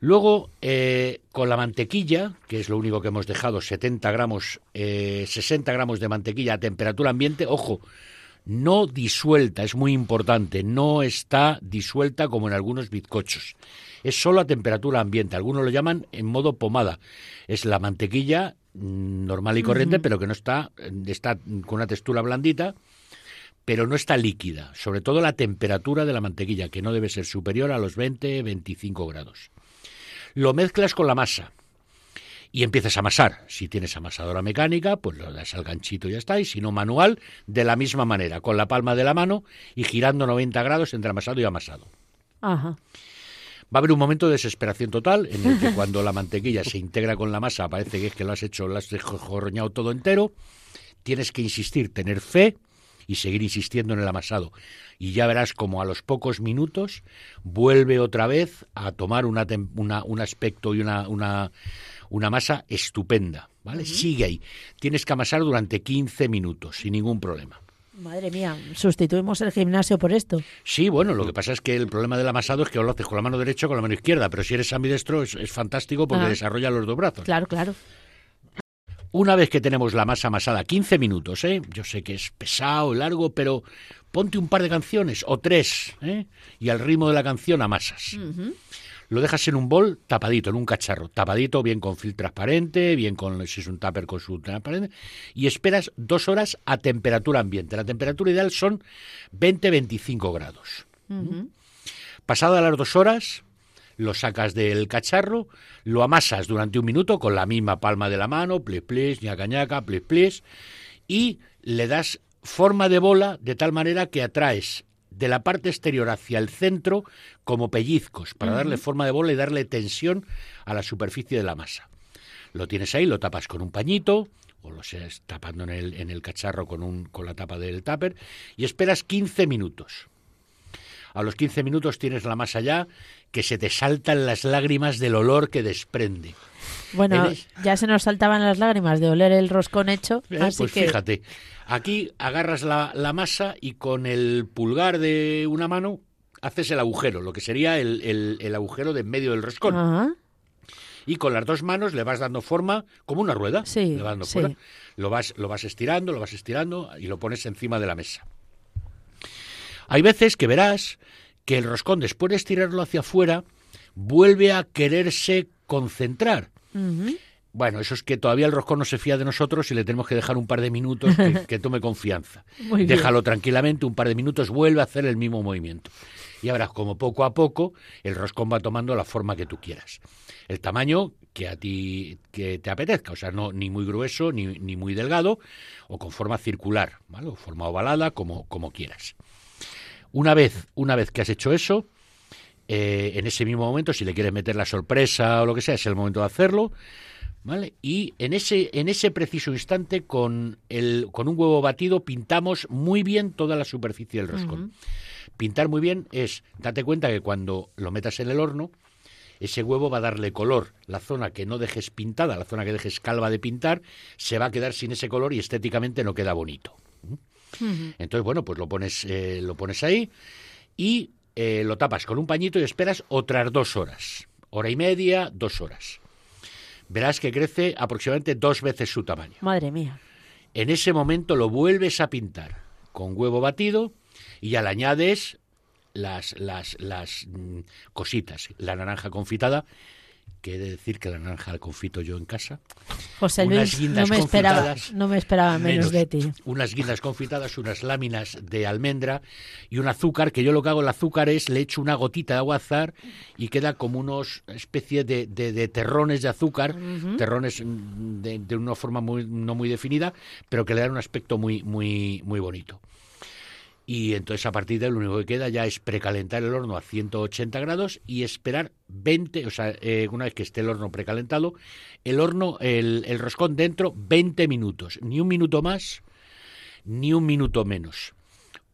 [SPEAKER 4] Luego, eh, con la mantequilla, que es lo único que hemos dejado, 70 gramos, eh, 60 gramos de mantequilla a temperatura ambiente, ojo, no disuelta, es muy importante, no está disuelta como en algunos bizcochos. Es solo a temperatura ambiente, algunos lo llaman en modo pomada. Es la mantequilla mm, normal y corriente, pero que no está, está con una textura blandita, pero no está líquida. Sobre todo la temperatura de la mantequilla, que no debe ser superior a los 20-25 grados. Lo mezclas con la masa y empiezas a amasar. Si tienes amasadora mecánica, pues lo das al ganchito y ya está. Y si no manual, de la misma manera, con la palma de la mano y girando 90 grados entre amasado y amasado.
[SPEAKER 2] Ajá.
[SPEAKER 4] Va a haber un momento de desesperación total en el que cuando la mantequilla se integra con la masa, parece que es que lo has hecho, lo has jorroñado todo entero. Tienes que insistir, tener fe y seguir insistiendo en el amasado. Y ya verás como a los pocos minutos vuelve otra vez a tomar una, una- un aspecto y una, una, una masa estupenda. ¿vale? Sigue ahí. Tienes que amasar durante 15 minutos, sin ningún problema.
[SPEAKER 2] Madre mía, sustituimos el gimnasio por esto.
[SPEAKER 4] Sí, bueno, lo que pasa es que el problema del amasado es que lo haces con la mano derecha o con la mano izquierda, pero si eres ambidestro es, es fantástico porque
[SPEAKER 2] Ah.
[SPEAKER 4] desarrolla los dos brazos.
[SPEAKER 2] Claro, claro.
[SPEAKER 4] Una vez que tenemos la masa amasada, 15 minutos, ¿eh? Yo sé que es pesado, largo, pero ponte un par de canciones o tres, ¿eh? Y al ritmo de la canción amasas. Lo dejas en un bol tapadito, en un cacharro, tapadito, bien con film transparente, bien con, si es un tupper con su transparente, y esperas dos horas a temperatura ambiente. La temperatura ideal son 20-25 grados. Pasadas las dos horas, lo sacas del cacharro, lo amasas durante un minuto con la misma palma de la mano, plis plis, ñaca ñaca, plis plis, y le das forma de bola de tal manera que atraes de la parte exterior hacia el centro como pellizcos para darle forma de bola y darle tensión a la superficie de la masa. Lo tienes ahí, lo tapas con un pañito o lo seas tapando en el, en el cacharro con, un, con la tapa del tupper y esperas 15 minutos. A los 15 minutos tienes la masa ya que se te saltan las lágrimas del olor que desprende.
[SPEAKER 2] Bueno,
[SPEAKER 4] Eres-
[SPEAKER 2] ya se nos saltaban las lágrimas de oler el roscón hecho,
[SPEAKER 4] Eh,
[SPEAKER 2] así
[SPEAKER 4] pues
[SPEAKER 2] que
[SPEAKER 4] fíjate, aquí agarras la, la masa y con el pulgar de una mano haces el agujero, lo que sería el, el- el agujero de en medio del roscón.
[SPEAKER 2] Ajá.
[SPEAKER 4] Y con las dos manos le vas dando forma como una rueda.
[SPEAKER 2] Sí,
[SPEAKER 4] le vas dando
[SPEAKER 2] sí.
[SPEAKER 4] forma. Lo vas, lo vas estirando, lo vas estirando y lo pones encima de la mesa. Hay veces que verás que el roscón, después de estirarlo hacia afuera, vuelve a quererse concentrar. Bueno, eso es que todavía el roscón no se fía de nosotros y le tenemos que dejar un par de minutos que, que tome confianza. Déjalo tranquilamente, un par de minutos, vuelve a hacer el mismo movimiento. Y verás como poco a poco el roscón va tomando la forma que tú quieras. El tamaño que a ti que te apetezca, o sea, no ni muy grueso ni, ni muy delgado, o con forma circular, ¿vale? O forma ovalada, como, como quieras. Una vez, una vez que has hecho eso, eh, en ese mismo momento, si le quieres meter la sorpresa o lo que sea, es el momento de hacerlo. ¿Vale? Y en ese, en ese preciso instante, con, el, con un huevo batido, pintamos muy bien toda la superficie del roscón. Pintar muy bien es, date cuenta que cuando lo metas en el horno, ese huevo va a darle color. La zona que no dejes pintada, la zona que dejes calva de pintar, se va a quedar sin ese color y estéticamente no queda bonito. Entonces, bueno, pues lo pones, eh, lo pones ahí y eh, lo tapas con un pañito y esperas otras dos horas. Hora y media, dos horas. Verás que crece aproximadamente dos veces su tamaño.
[SPEAKER 2] Madre mía.
[SPEAKER 4] En ese momento lo vuelves a pintar con huevo batido y ya le añades las, las, las mm, cositas. La naranja confitada, que he de decir que la naranja la confito yo en casa.
[SPEAKER 2] José Luis, no me esperaba, no me esperaba menos, de ti.
[SPEAKER 4] Unas guindas confitadas, unas láminas de almendra y un azúcar, que yo lo que hago el azúcar es le echo una gotita de agua azar y queda como unos especie de, de- de terrones de azúcar, terrones de, de una forma muy, no muy definida, pero que le dan un aspecto muy, muy, muy bonito. Y entonces a partir de ahí lo único que queda ya es precalentar el horno a 180 grados y esperar 20, o sea, eh, una vez que esté el horno precalentado, el horno, el, el roscón dentro 20 minutos, ni un minuto más, ni un minuto menos.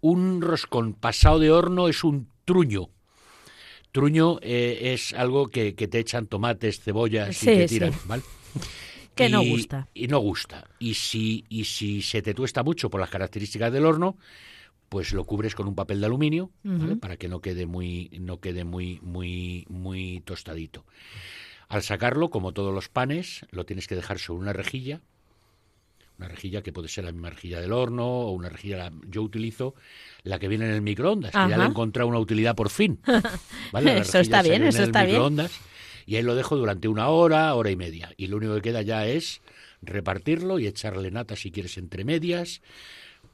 [SPEAKER 4] Un roscón pasado de horno es un truño. Truño eh, es algo que, que te echan tomates, cebollas
[SPEAKER 2] Sí,
[SPEAKER 4] y te
[SPEAKER 2] sí.
[SPEAKER 4] tiran, ¿vale?
[SPEAKER 2] Que no gusta.
[SPEAKER 4] Y no gusta. Y si, y si se te tuesta mucho por las características del horno, pues lo cubres con un papel de aluminio, ¿vale? Para que no quede muy, no quede muy, muy, muy tostadito. Al sacarlo, como todos los panes, lo tienes que dejar sobre una rejilla, una rejilla que puede ser la misma rejilla del horno o una rejilla, la- yo utilizo la que viene en el microondas, que ya le he encontrado una utilidad por fin.
[SPEAKER 2] Eso está bien, eso
[SPEAKER 4] en el
[SPEAKER 2] está bien.
[SPEAKER 4] microondas, Y ahí lo dejo durante una hora, hora y media. Y lo único que queda ya es repartirlo y echarle nata si quieres entre medias.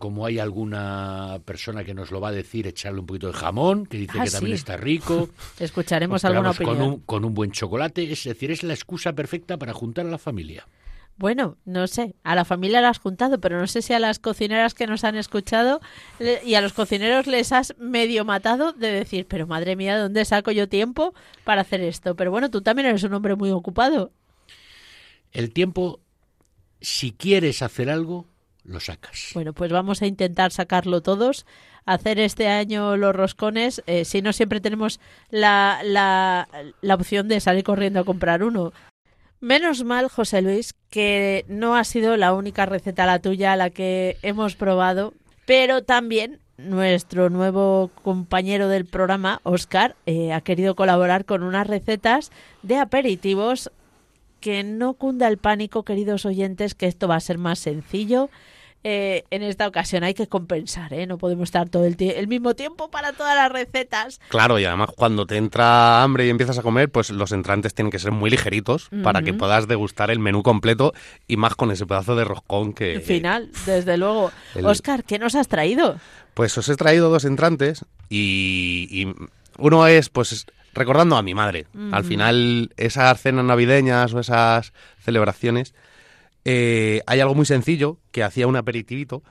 [SPEAKER 4] Como hay alguna persona que nos lo va a decir, echarle un poquito de jamón, que dice
[SPEAKER 2] Ah,
[SPEAKER 4] que también está rico.
[SPEAKER 2] Escucharemos
[SPEAKER 4] Pero
[SPEAKER 2] alguna opinión.
[SPEAKER 4] Con un, con un buen chocolate, es decir, es la excusa perfecta para juntar a la familia.
[SPEAKER 2] Bueno, no sé, a la familia la has juntado, pero no sé si a las cocineras que nos han escuchado le- y a los cocineros les has medio matado de decir, pero madre mía, ¿de dónde saco yo tiempo para hacer esto? Pero bueno, tú también eres un hombre muy ocupado.
[SPEAKER 4] El tiempo, si quieres hacer algo, lo sacas.
[SPEAKER 2] Bueno, pues vamos a intentar sacarlo todos, hacer este año los roscones, eh, si no siempre tenemos la, la, la opción de salir corriendo a comprar uno. Menos mal, José Luis, que no ha sido la única receta la tuya la que hemos probado, pero también nuestro nuevo compañero del programa, Oscar, eh, ha querido colaborar con unas recetas de aperitivos que no cunda el pánico, queridos oyentes, que esto va a ser más sencillo. Eh, en esta ocasión hay que compensar, ¿eh? No podemos estar todo el, el mismo tiempo para todas las recetas.
[SPEAKER 5] Claro, y además cuando te entra hambre y empiezas a comer, pues los entrantes tienen que ser muy ligeritos para que puedas degustar el menú completo y más con ese pedazo de roscón que...
[SPEAKER 2] Al final, desde luego.
[SPEAKER 5] el-
[SPEAKER 2] Oscar, ¿qué nos has traído?
[SPEAKER 5] Pues os he traído dos entrantes y, y uno es, pues, es recordando a mi madre. Al final, esas cenas navideñas o esas celebraciones, eh, hay algo muy sencillo que hacía un aperitivito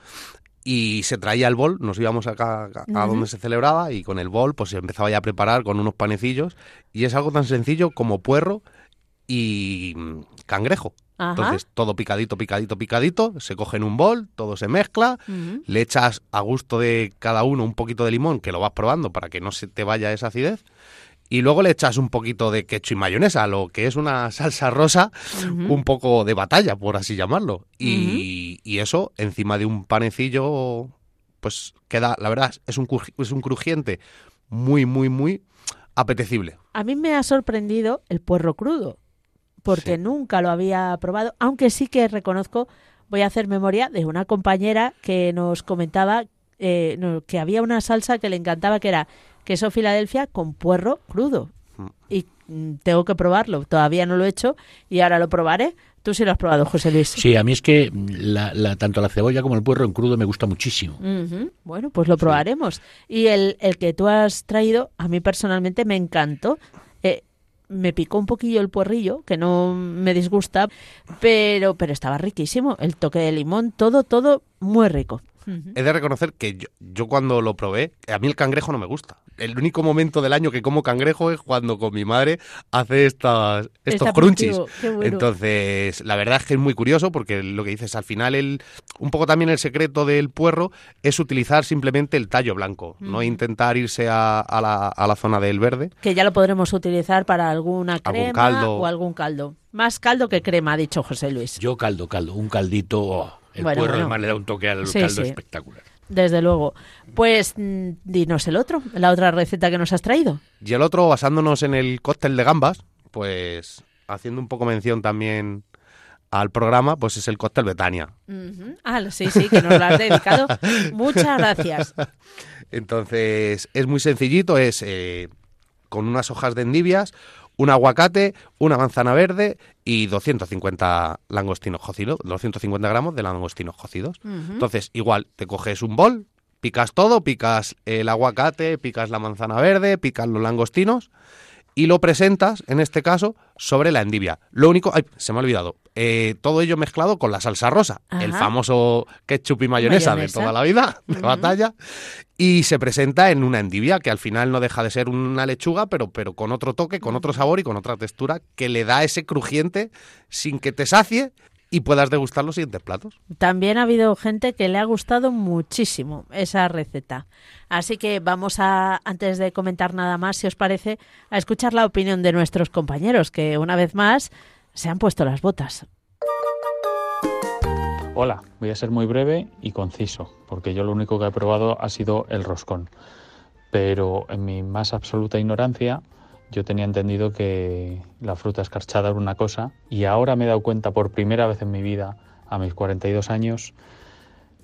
[SPEAKER 5] y se traía el bol, nos íbamos acá a, donde se celebraba y con el bol pues se empezaba ya a preparar con unos panecillos y es algo tan sencillo como puerro y mm, cangrejo.
[SPEAKER 2] Ajá.
[SPEAKER 5] Entonces todo picadito, picadito, picadito, se coge en un bol, todo se mezcla, le echas a gusto de cada uno un poquito de limón, que lo vas probando para que no se te vaya esa acidez. Y luego le echas un poquito de ketchup y mayonesa, lo que es una salsa rosa, un poco de batalla, por así llamarlo. Y, y eso encima de un panecillo, pues queda, la verdad, es un, es un crujiente muy, muy, muy apetecible.
[SPEAKER 2] A mí me ha sorprendido el puerro crudo, porque
[SPEAKER 5] Sí.
[SPEAKER 2] nunca lo había probado, aunque sí que reconozco, voy a hacer memoria de una compañera que nos comentaba eh, que había una salsa que le encantaba, que era queso Filadelfia con puerro crudo.
[SPEAKER 5] Mm.
[SPEAKER 2] Y mm, tengo que probarlo, todavía no lo he hecho y ahora lo probaré. Tú sí lo has probado, José Luis.
[SPEAKER 4] Sí, a mí es que la, la- tanto la cebolla como el puerro en crudo me gusta muchísimo.
[SPEAKER 2] Bueno, pues lo probaremos. Y el, el que tú has traído, a mí personalmente me encantó. Eh, me picó un poquillo el puerrillo, que no me disgusta, pero, pero estaba riquísimo. El toque de limón, todo, todo muy rico. Ujú.
[SPEAKER 5] He de reconocer que yo, yo cuando lo probé, a mí el cangrejo no me gusta. El único momento del año que como cangrejo es cuando con mi madre hace estas, estos
[SPEAKER 2] Este
[SPEAKER 5] crunchies.
[SPEAKER 2] bueno.
[SPEAKER 5] Entonces, la verdad es que es muy curioso porque lo que dices, al final, el, un poco también el secreto del puerro es utilizar simplemente el tallo blanco, no intentar irse a, a la, a la zona del verde.
[SPEAKER 2] Que ya lo podremos utilizar para alguna
[SPEAKER 5] Algún
[SPEAKER 2] crema
[SPEAKER 5] caldo.
[SPEAKER 2] o algún caldo. Más caldo que crema, ha dicho José Luis.
[SPEAKER 4] Yo caldo, caldo, un caldito. oh, el
[SPEAKER 2] Bueno,
[SPEAKER 4] puerro
[SPEAKER 2] bueno.
[SPEAKER 4] además le da un toque al
[SPEAKER 2] Sí,
[SPEAKER 4] caldo
[SPEAKER 2] sí.
[SPEAKER 4] espectacular.
[SPEAKER 2] Desde luego. Pues mm, dinos el otro, la otra receta que nos has traído.
[SPEAKER 5] Y el otro, basándonos en el cóctel de gambas, pues haciendo un poco mención también al programa, pues es el cóctel Betania.
[SPEAKER 2] Ujú. Ah, sí, sí, que nos lo has dedicado. Muchas gracias.
[SPEAKER 5] Entonces, es muy sencillito, es eh, con unas hojas de endivias, un aguacate, una manzana verde y 250 langostinos cocidos, 250 gramos de langostinos cocidos. Entonces, igual, te coges un bol, picas todo, picas el aguacate, picas la manzana verde, picas los langostinos y lo presentas, en este caso, sobre la endivia. Lo único, ay, se me ha olvidado, eh, todo ello mezclado con la salsa rosa, el famoso ketchup y mayonesa,
[SPEAKER 2] Mayonesa.
[SPEAKER 5] de toda la vida, de batalla, y se presenta en una endivia que al final no deja de ser una lechuga, pero, pero con otro toque, con otro sabor y con otra textura que le da ese crujiente sin que te sacie y puedas degustar los siguientes platos.
[SPEAKER 2] También ha habido gente que le ha gustado muchísimo esa receta. Así que vamos a, antes de comentar nada más, si os parece, a escuchar la opinión de nuestros compañeros, que una vez más se han puesto las botas.
[SPEAKER 8] Hola, voy a ser muy breve y conciso, porque yo lo único que he probado ha sido el roscón. Pero en mi más absoluta ignorancia, yo tenía entendido que la fruta escarchada era una cosa y ahora me he dado cuenta por primera vez en mi vida, a mis 42 años,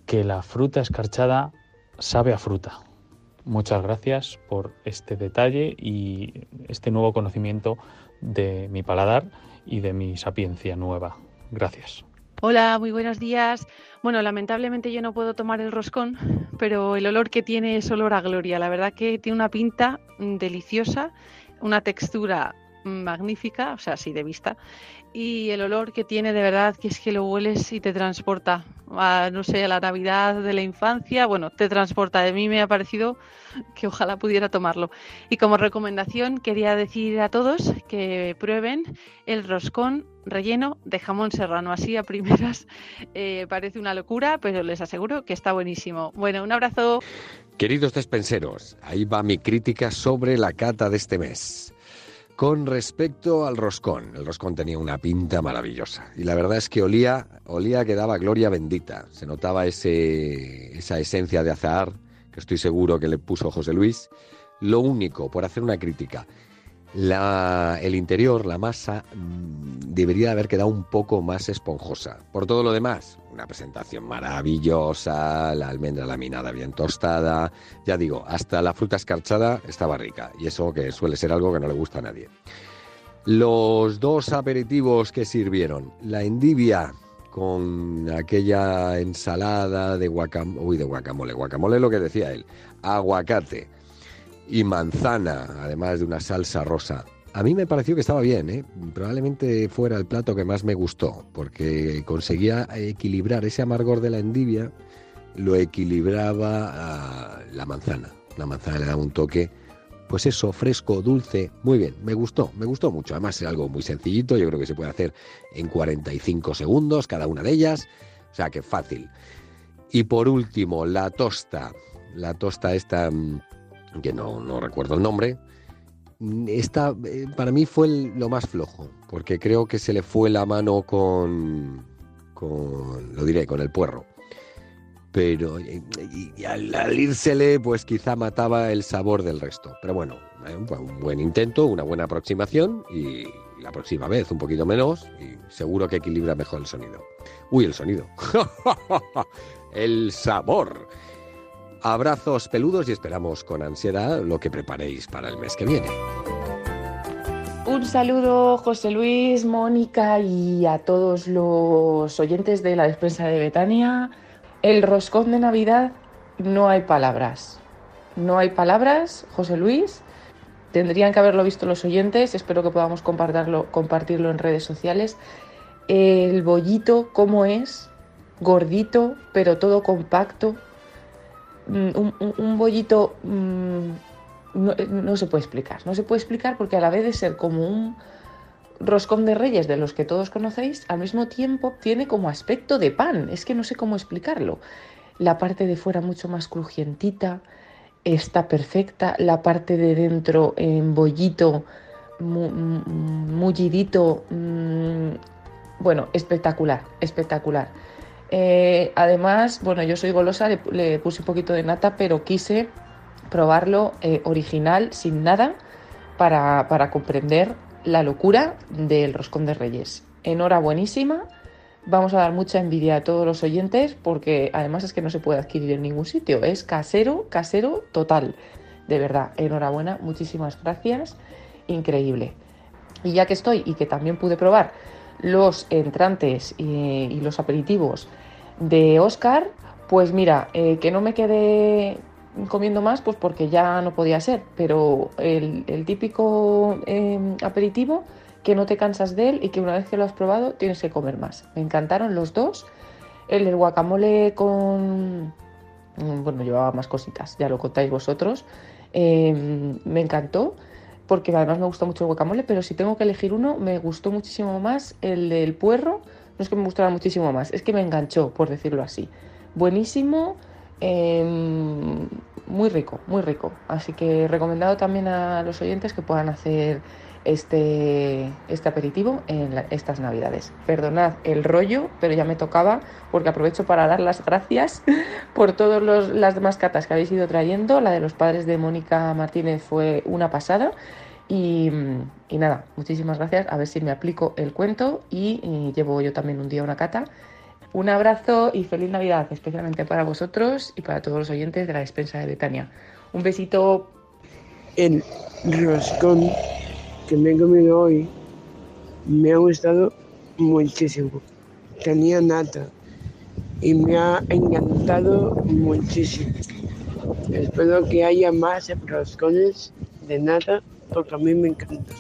[SPEAKER 8] que la fruta escarchada sabe a fruta. Muchas gracias por este detalle y este nuevo conocimiento de mi paladar y de mi sapiencia nueva. Gracias.
[SPEAKER 9] Hola, muy buenos días. Bueno, lamentablemente yo no puedo tomar el roscón, pero el olor que tiene es olor a gloria. La verdad que tiene una pinta deliciosa, una textura magnífica, o sea, sí de vista, y el olor que tiene de verdad que es que lo hueles y te transporta a, no sé, a la Navidad de la infancia, bueno, te transporta. A mí me ha parecido que ojalá pudiera tomarlo. Y como recomendación quería decir a todos que prueben el roscón relleno de jamón serrano. Así a primeras eh, parece una locura, pero les aseguro que está buenísimo. Bueno, un abrazo.
[SPEAKER 10] Queridos despenseros, ahí va mi crítica sobre la cata de este mes. Con respecto al roscón, el roscón tenía una pinta maravillosa y la verdad es que olía, olía que daba gloria bendita. Se notaba ese, esa esencia de azahar que estoy seguro que le puso José Luis. Lo único, por hacer una crítica, la, el interior, la masa, mm, debería haber quedado un poco más esponjosa. Por todo lo demás, una presentación maravillosa, la almendra laminada bien tostada, ya digo, hasta la fruta escarchada estaba rica, y eso que suele ser algo que no le gusta a nadie. Los dos aperitivos que sirvieron, la endivia con aquella ensalada de guacamole, uy, de guacamole, guacamole lo que decía él, aguacate y manzana, además de una salsa rosa. A mí me pareció que estaba bien, ¿eh? probablemente fuera el plato que más me gustó, porque conseguía equilibrar ese amargor de la endivia, lo equilibraba la manzana. La manzana le daba un toque, pues eso, fresco, dulce, muy bien, me gustó, me gustó mucho. Además es algo muy sencillito, yo creo que se puede hacer en 45 segundos cada una de ellas, o sea que fácil. Y por último, la tosta, la tosta esta mm, que no, no recuerdo el nombre, esta eh, para mí fue lo más flojo, porque creo que se le fue la mano con, con lo diré, con el puerro. Pero y, al, al, pues quizá mataba el sabor del resto. Pero bueno, eh, un buen intento, una buena aproximación y la próxima vez un poquito menos y seguro que equilibra mejor el sonido. Uy, el sonido. el sabor. Abrazos peludos y esperamos con ansiedad lo que preparéis para el mes que viene.
[SPEAKER 11] Un saludo José Luis, Mónica y a todos los oyentes de la despensa de Betania. El roscón de Navidad no hay palabras. No hay palabras, José Luis. Tendrían que haberlo visto los oyentes. Espero que podamos compartirlo, compartirlo en redes sociales. El bollito, ¿cómo es? Gordito, pero todo compacto, Mm, un, bollito mm, eh, no, se puede explicar. No se puede explicar porque a la vez de ser como un roscón de reyes de los que todos conocéis, al mismo tiempo tiene como aspecto de pan. Es que no sé cómo explicarlo. La parte de fuera mucho más crujientita, está perfecta. La parte de dentro en bollito, mullidito. Mm, bueno, espectacular, espectacular. Eh, además, bueno, yo soy golosa, le, puse un poquito de nata, pero quise probarlo eh, original, sin nada, para, comprender la locura del roscón de reyes. Enhorabuenísima. Vamos a dar mucha envidia a todos los oyentes porque además es que no se puede adquirir en ningún sitio. Es casero, casero total. De verdad, enhorabuena, muchísimas gracias. Increíble. Y ya que estoy y que también pude probar los entrantes y, los aperitivos de Oscar, pues mira, eh, que no me quedé comiendo más, pues porque ya no podía ser, pero el, típico em, aperitivo que no te cansas de él y que una vez que lo has probado tienes que comer más. Me encantaron los dos. El guacamole con... Mm, bueno, llevaba más cositas, ya lo contáis vosotros. Em, me encantó porque además me gusta mucho el guacamole, pero si tengo que elegir uno, me gustó muchísimo más el del puerro no es que me gustara muchísimo más, es que me enganchó, por decirlo así. Buenísimo, em, muy rico, muy rico. Así que recomendado también a los oyentes que puedan hacer este, este aperitivo en estas navidades. Perdonad el rollo, pero ya me tocaba porque aprovecho para dar las gracias por todas las demás catas que habéis ido trayendo. La de los padres de Mónica Martínez fue una pasada. Y, y nada, muchísimas gracias. A ver si me aplico el cuento y, y llevo yo también un día una cata. Un abrazo y feliz Navidad, especialmente para vosotros y para todos los oyentes de la despensa de Betania. Un besito.
[SPEAKER 12] El roscón que me he comido hoy me ha gustado muchísimo. Tenía nata y me ha encantado muchísimo. Espero que haya más roscones de nata porque a mí me encanta.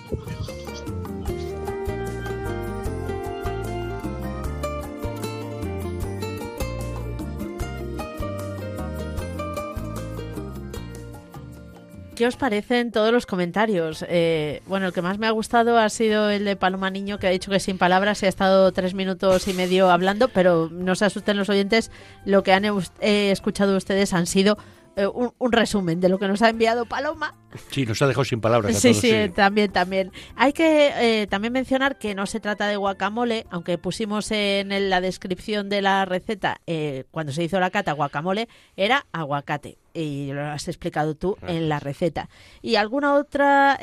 [SPEAKER 2] ¿Qué os parecen todos los comentarios? Eh, bueno, el que más me ha gustado ha sido el de Paloma Niño, que ha dicho que sin palabras se ha estado tres minutos y medio hablando, pero no se asusten los oyentes, lo que han eh, escuchado ustedes han sido eh, un, un resumen de lo que nos ha enviado Paloma.
[SPEAKER 4] Sí, nos ha dejado sin palabras a
[SPEAKER 2] Sí,
[SPEAKER 4] todos.
[SPEAKER 2] sí, también, también. Hay que eh, también mencionar que no se trata de guacamole, aunque pusimos en la descripción de la receta, eh, cuando se hizo la cata guacamole, era aguacate. Y lo has explicado tú en la receta. ¿Y alguna otra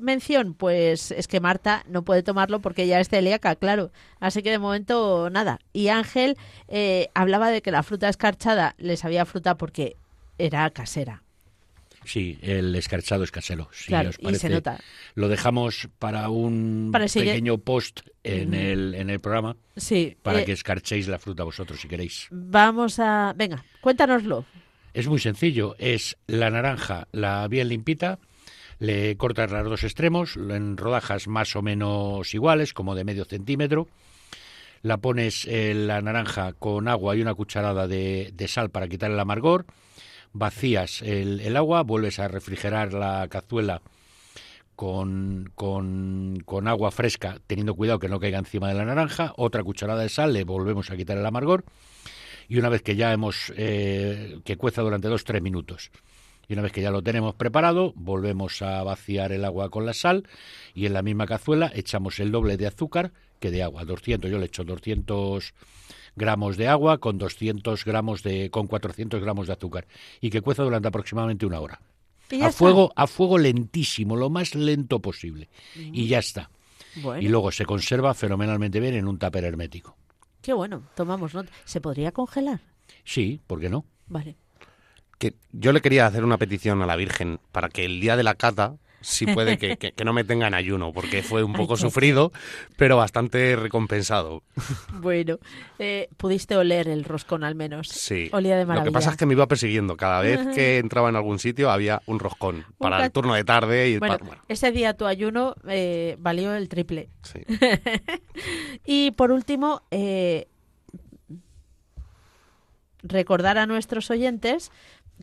[SPEAKER 2] mención? Pues es que Marta no puede tomarlo porque ya es celíaca, claro. Así que de momento nada. Y Ángel hablaba de que la fruta escarchada le sabía a fruta porque era casera.
[SPEAKER 4] Sí, el escarchado es casero. si
[SPEAKER 2] Claro,
[SPEAKER 4] os
[SPEAKER 2] y se
[SPEAKER 4] parece.
[SPEAKER 2] nota.
[SPEAKER 4] Lo dejamos para un
[SPEAKER 2] Para
[SPEAKER 4] pequeño post en, el, en el programa.
[SPEAKER 2] Sí,
[SPEAKER 4] Para
[SPEAKER 2] eh,
[SPEAKER 4] que escarchéis la fruta vosotros si queréis.
[SPEAKER 2] Vamos a... Venga, cuéntanoslo.
[SPEAKER 4] Es muy sencillo. Es la naranja, la bien limpita. Le cortas los dos extremos en rodajas más o menos iguales, como de medio centímetro. La pones eh, la naranja con agua y una cucharada de, de sal para quitar el amargor. Vacías el, el agua, vuelves a refrigerar la cazuela con, con, con agua fresca, teniendo cuidado que no caiga encima de la naranja. Otra cucharada de sal, le volvemos a quitar el amargor. Y una vez que ya hemos, eh, que cueza durante dos tres minutos. Y una vez que ya lo tenemos preparado, volvemos a vaciar el agua con la sal y en la misma cazuela echamos el doble de azúcar que de agua. 200, yo le echo 200 gramos de agua con 200 gramos de, con 400 gramos de azúcar y que cueza durante aproximadamente una hora. A
[SPEAKER 2] está.
[SPEAKER 4] fuego, a fuego lentísimo, lo más lento posible. Y ya está.
[SPEAKER 2] Bueno.
[SPEAKER 4] Y luego se conserva fenomenalmente bien en un tupper hermético.
[SPEAKER 2] Qué bueno, tomamos nota. ¿Se podría congelar?
[SPEAKER 4] Sí, ¿por qué no?
[SPEAKER 2] Vale.
[SPEAKER 5] Que yo le quería hacer una petición a la Virgen para que el día de la cata, si puede, que, que- que no me tenga en ayuno, porque fue un poco sufrido, pero bastante recompensado.
[SPEAKER 2] Bueno, eh, pudiste oler el roscón al menos.
[SPEAKER 5] Sí.
[SPEAKER 2] Olía de
[SPEAKER 5] Lo
[SPEAKER 2] maravilla.
[SPEAKER 5] que pasa es que me iba persiguiendo. Cada vez que entraba en algún sitio había un roscón para el turno de tarde y
[SPEAKER 2] Bueno,
[SPEAKER 5] pa- bueno,
[SPEAKER 2] ese día tu ayuno eh, valió el triple.
[SPEAKER 5] sí.
[SPEAKER 2] y por último, eh, recordar a nuestros oyentes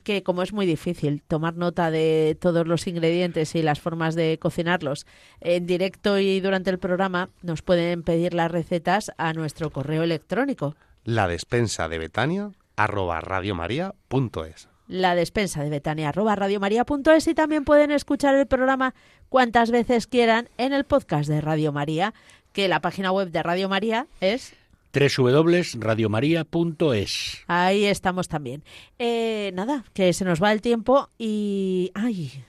[SPEAKER 2] que como es muy difícil tomar nota de todos los ingredientes y las formas de cocinarlos en directo y durante el programa, nos pueden pedir las recetas a nuestro correo electrónico.
[SPEAKER 5] La despensa de Betania arroba radiomaria.es.
[SPEAKER 2] la despensa de Betania arroba radiomaria.es y también pueden escuchar el programa cuantas veces quieran en el podcast de Radio María, que la página web de Radio María es
[SPEAKER 4] www.radiomaria.es.
[SPEAKER 2] Ahí estamos también. Eh, nada, que se nos va el tiempo y... ¡Ay!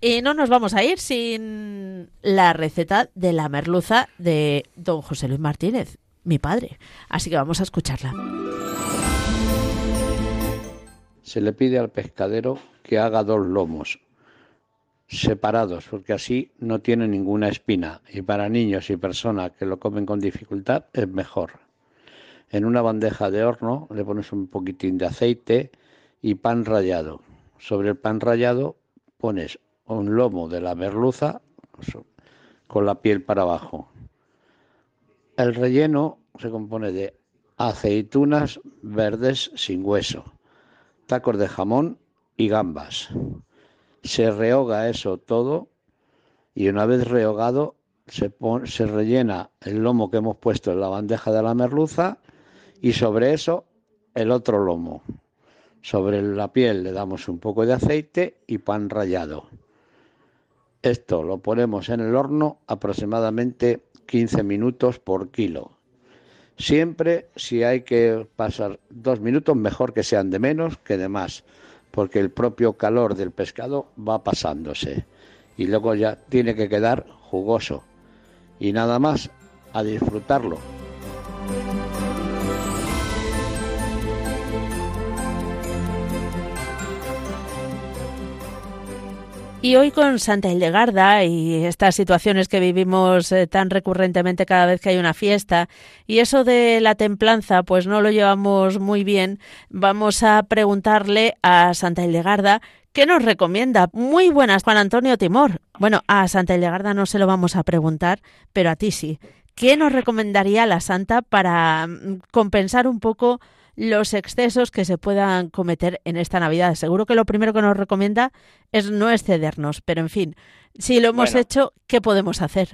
[SPEAKER 2] Y no nos vamos a ir sin la receta de la merluza de don José Luis Martínez, mi padre. Así que vamos a escucharla.
[SPEAKER 13] se le pide al pescadero que haga dos lomos separados, porque así no tiene ninguna espina y para niños y personas que lo comen con dificultad es mejor. En una bandeja de horno le pones un poquitín de aceite y pan rallado. Sobre el pan rallado pones un lomo de la merluza con la piel para abajo. El relleno se compone de aceitunas verdes sin hueso, tacos de jamón y gambas. Se rehoga eso todo y una vez rehogado se, se rellena el lomo que hemos puesto en la bandeja de la merluza y sobre eso el otro lomo. Sobre la piel le damos un poco de aceite y pan rallado. Esto lo ponemos en el horno aproximadamente 15 minutos por kilo. Siempre si hay que pasar dos minutos, mejor que sean de menos que de más, porque el propio calor del pescado va pasándose y luego ya tiene que quedar jugoso. Y nada más, a disfrutarlo.
[SPEAKER 2] Y hoy con Santa Hildegarda y estas situaciones que vivimos eh, tan recurrentemente cada vez que hay una fiesta y eso de la templanza pues no lo llevamos muy bien, vamos a preguntarle a Santa Hildegarda qué nos recomienda. Muy buenas, Juan Antonio Timor. Bueno, a Santa Hildegarda no se lo vamos a preguntar, pero a ti sí. ¿Qué nos recomendaría la Santa para mm, compensar un poco los excesos que se puedan cometer en esta Navidad. Seguro que lo primero que nos recomienda es no excedernos, pero en fin, si lo hemos
[SPEAKER 14] Bueno.
[SPEAKER 2] hecho, ¿qué podemos hacer?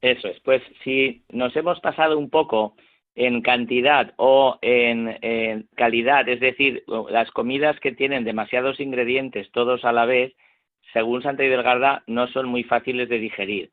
[SPEAKER 14] Eso es, pues si nos hemos pasado un poco en cantidad o en, en calidad, es decir, las comidas que tienen demasiados ingredientes todos a la vez, según Santa Hidelgarda, no son muy fáciles de digerir.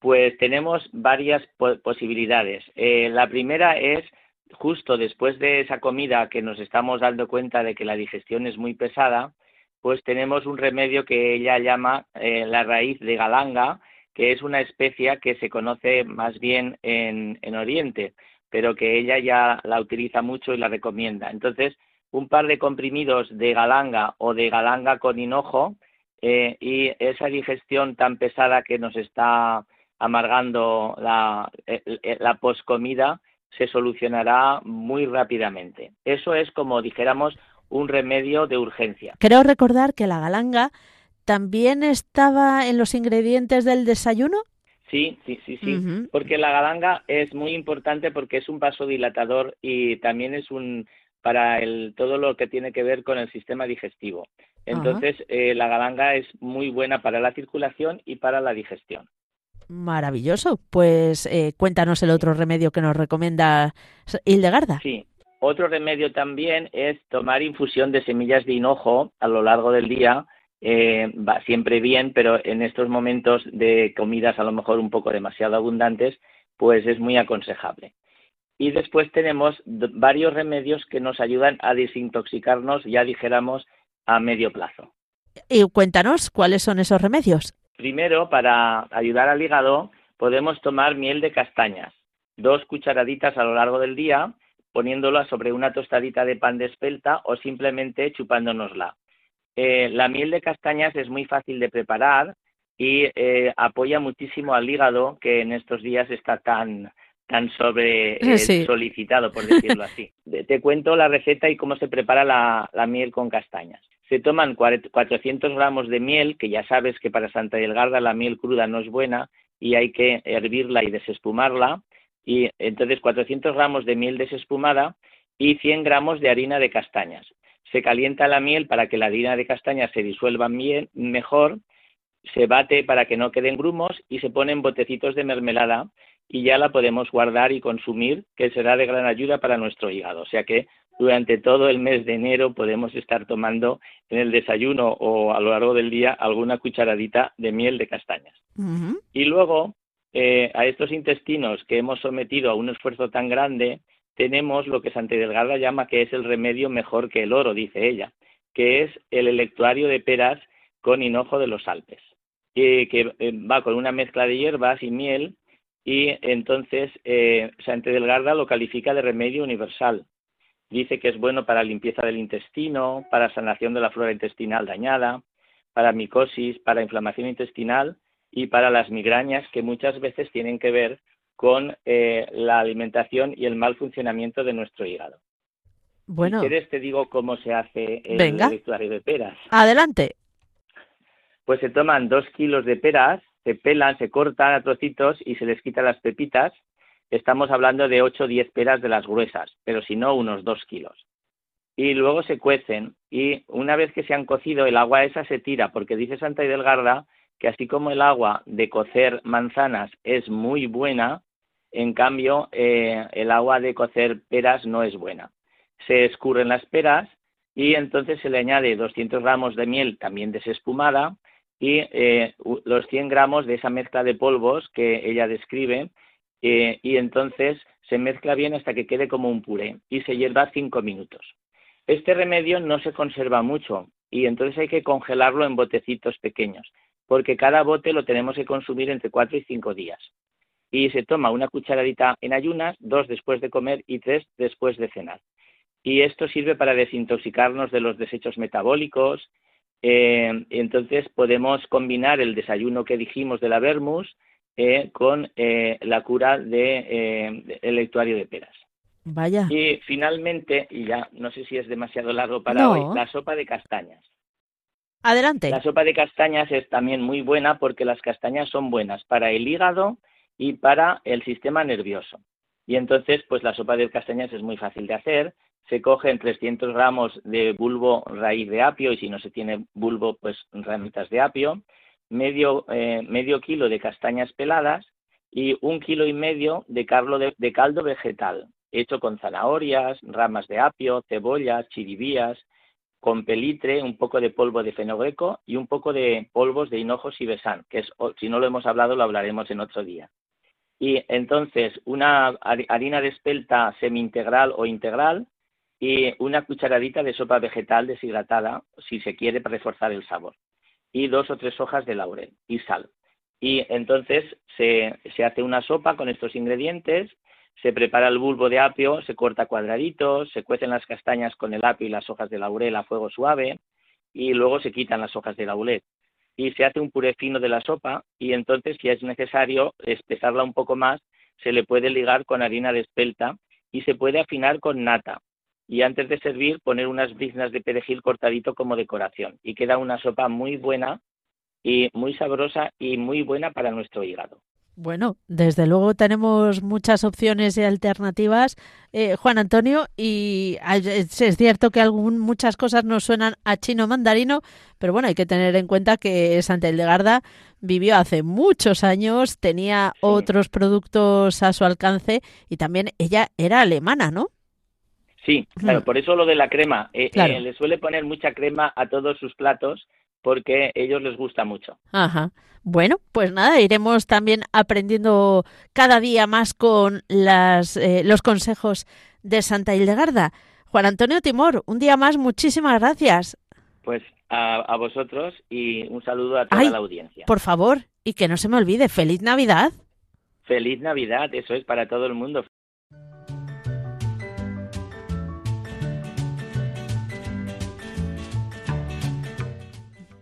[SPEAKER 14] Pues tenemos varias po- posibilidades. Eh, la primera es justo después de esa comida que nos estamos dando cuenta de que la digestión es muy pesada, pues tenemos un remedio que ella llama eh, la raíz de galanga, que es una especia que se conoce más bien en, en Oriente, pero que ella ya la utiliza mucho y la recomienda. Entonces, un par de comprimidos de galanga o de galanga con hinojo eh, y esa digestión tan pesada que nos está amargando la, eh, la poscomida se solucionará muy rápidamente. Eso es como dijéramos un remedio de urgencia.
[SPEAKER 2] Creo recordar que la galanga también estaba en los ingredientes del desayuno.
[SPEAKER 14] Sí, sí, sí, sí. Porque la galanga es muy importante porque es un vasodilatador y también es un para el todo lo que tiene que ver con el sistema digestivo. Entonces, eh, la galanga es muy buena para la circulación y para la digestión.
[SPEAKER 2] Maravilloso. Pues eh, cuéntanos el otro remedio que nos recomienda Hildegarda.
[SPEAKER 14] Sí. Otro remedio también es tomar infusión de semillas de hinojo a lo largo del día. Eh, va siempre bien, pero en estos momentos de comidas a lo mejor un poco demasiado abundantes, pues es muy aconsejable. Y después tenemos varios remedios que nos ayudan a desintoxicarnos, ya dijéramos, a medio plazo.
[SPEAKER 2] Y cuéntanos cuáles son esos remedios.
[SPEAKER 14] Primero, para ayudar al hígado, podemos tomar miel de castañas, dos cucharaditas a lo largo del día, poniéndola sobre una tostadita de pan de espelta o simplemente chupándonosla. Eh, la miel de castañas es muy fácil de preparar y eh, apoya muchísimo al hígado que en estos días está tan tan sobre eh,
[SPEAKER 2] Sí.
[SPEAKER 14] solicitado, por decirlo así. Te cuento la receta y cómo se prepara la, la miel con castañas. Se toman cuare- 400 gramos de miel, que ya sabes que para Santa Delgarda la miel cruda no es buena y hay que hervirla y desespumarla. Y entonces 400 gramos de miel desespumada y 100 gramos de harina de castañas. Se calienta la miel para que la harina de castañas se disuelva bien, mejor, se bate para que no queden grumos y se ponen botecitos de mermelada y ya la podemos guardar y consumir, que será de gran ayuda para nuestro hígado. O sea que durante todo el mes de enero podemos estar tomando en el desayuno o a lo largo del día alguna cucharadita de miel de castañas. Y luego, eh, a estos intestinos que hemos sometido a un esfuerzo tan grande, tenemos lo que Santa Delgada llama que es el remedio mejor que el oro, dice ella, que es el electuario de peras con hinojo de los Alpes, eh, que eh, va con una mezcla de hierbas y miel, y entonces eh, Santa Delgarda lo califica de remedio universal. Dice que es bueno para limpieza del intestino, para sanación de la flora intestinal dañada, para micosis, para inflamación intestinal y para las migrañas que muchas veces tienen que ver con eh, la alimentación y el mal funcionamiento de nuestro hígado.
[SPEAKER 2] Bueno,
[SPEAKER 14] Si quieres te digo cómo se hace el
[SPEAKER 2] Venga.
[SPEAKER 14] de peras.
[SPEAKER 2] adelante.
[SPEAKER 14] Pues se toman dos kilos de peras, se pelan, se cortan a trocitos y se les quitan las pepitas. Estamos hablando de 8 o 10 peras de las gruesas, pero si no, unos dos kilos. Y luego se cuecen y una vez que se han cocido, el agua esa se tira, porque dice Santa Hidelgarda que así como el agua de cocer manzanas es muy buena, en cambio eh, el agua de cocer peras no es buena. Se escurren las peras y entonces se le añade 200 gramos de miel también desespumada y eh, los 100 gramos de esa mezcla de polvos que ella describe eh, y entonces se mezcla bien hasta que quede como un puré y se hierva 5 minutos. Este remedio no se conserva mucho y entonces hay que congelarlo en botecitos pequeños, porque cada bote lo tenemos que consumir entre 4 y 5 días. Y se toma una cucharadita en ayunas, dos después de comer y tres después de cenar. Y esto sirve para desintoxicarnos de los desechos metabólicos. Eh, entonces podemos combinar el desayuno que dijimos de la vermus eh, con eh, la cura de, el lectuario de peras.
[SPEAKER 2] Vaya.
[SPEAKER 14] Y finalmente, y ya no sé si es demasiado largo para hoy, la sopa de castañas.
[SPEAKER 2] Adelante.
[SPEAKER 14] La sopa de castañas es también muy buena porque las castañas son buenas para el hígado y para el sistema nervioso. Y entonces, pues la sopa de castañas es muy fácil de hacer. Se cogen 300 gramos de bulbo raíz de apio y si no se tiene bulbo, pues ramitas de apio, medio, eh, medio kilo de castañas peladas y un kilo y medio de, de caldo vegetal hecho con zanahorias, ramas de apio, cebollas, chiribías, con pelitre, un poco de polvo de fenogreco y un poco de polvos de hinojos y besán, que es, si no lo hemos hablado, lo hablaremos en otro día. Y entonces, una harina de espelta semi-integral o integral y una cucharadita de sopa vegetal deshidratada, si se quiere, para reforzar el sabor. Y dos o tres hojas de laurel y sal. Y entonces se, se hace una sopa con estos ingredientes se prepara el bulbo de apio, se corta cuadraditos, se cuecen las castañas con el apio y las hojas de laurel a fuego suave y luego se quitan las hojas de laurel y se hace un puré fino de la sopa y entonces si es necesario espesarla un poco más se le puede ligar con harina de espelta y se puede afinar con nata y antes de servir poner unas briznas de perejil cortadito como decoración y queda una sopa muy buena y muy sabrosa y muy buena para nuestro hígado.
[SPEAKER 2] Bueno, desde luego tenemos muchas opciones y alternativas, eh, Juan Antonio, y es cierto que algún, muchas cosas nos suenan a chino mandarino, pero bueno, hay que tener en cuenta que Santa Hildegarda vivió hace muchos años, tenía otros productos a su alcance y también ella era alemana, ¿no?
[SPEAKER 14] Sí, claro, por eso lo de la crema. Eh, eh, le suele poner mucha crema a todos sus platos porque a ellos les gusta mucho.
[SPEAKER 2] Ajá. Bueno, pues nada, iremos también aprendiendo cada día más con las, eh, los consejos de Santa Hildegarda. Juan Antonio Timor, un día más, muchísimas gracias.
[SPEAKER 14] Pues a, vosotros y un saludo a toda la audiencia.
[SPEAKER 2] Por favor, y que no se me olvide, feliz Navidad.
[SPEAKER 14] Feliz Navidad, eso es para todo el mundo.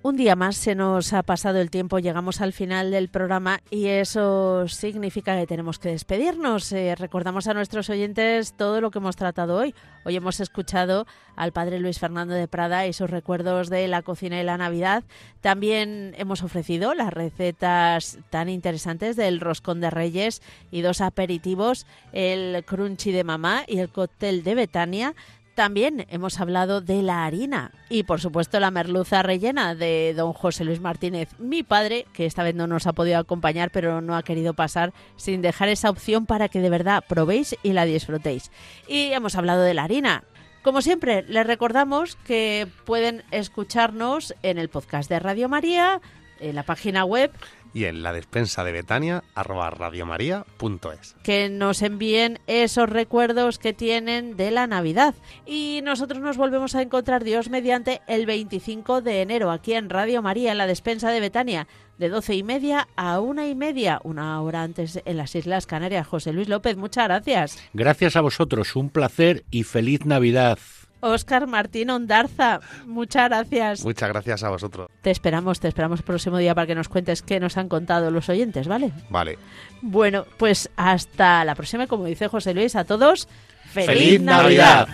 [SPEAKER 2] Un día más se nos ha pasado el tiempo, llegamos al final del programa y eso significa que tenemos que despedirnos. Eh, recordamos a nuestros oyentes todo lo que hemos tratado hoy. Hoy hemos escuchado al padre Luis Fernando de Prada y sus recuerdos de la cocina y la Navidad. También hemos ofrecido las recetas tan interesantes del roscón de reyes y dos aperitivos, el crunchy de mamá y el cóctel de Betania. También hemos hablado de la harina y por supuesto la merluza rellena de don José Luis Martínez, mi padre, que esta vez no nos ha podido acompañar pero no ha querido pasar sin dejar esa opción para que de verdad probéis y la disfrutéis. Y hemos hablado de la harina. Como siempre, les recordamos que pueden escucharnos en el podcast de Radio María, en la página web
[SPEAKER 5] y en la despensa de Betania arroba radiomaria.es.
[SPEAKER 2] Que nos envíen esos recuerdos que tienen de la Navidad. Y nosotros nos volvemos a encontrar Dios mediante el 25 de enero aquí en Radio María, en la despensa de Betania, de doce y media a una y media, una hora antes en las Islas Canarias. José Luis López, muchas gracias.
[SPEAKER 4] Gracias a vosotros, un placer y feliz Navidad.
[SPEAKER 2] Oscar Martín Ondarza, muchas gracias.
[SPEAKER 5] Muchas gracias a vosotros.
[SPEAKER 2] Te esperamos, te esperamos el próximo día para que nos cuentes qué nos han contado los oyentes, ¿vale?
[SPEAKER 5] Vale.
[SPEAKER 2] Bueno, pues hasta la próxima, como dice José Luis, a todos.
[SPEAKER 4] ¡Feliz, Navidad!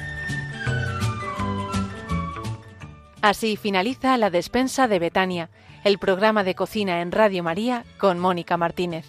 [SPEAKER 1] Así finaliza la despensa de Betania, el programa de cocina en Radio María con Mónica Martínez.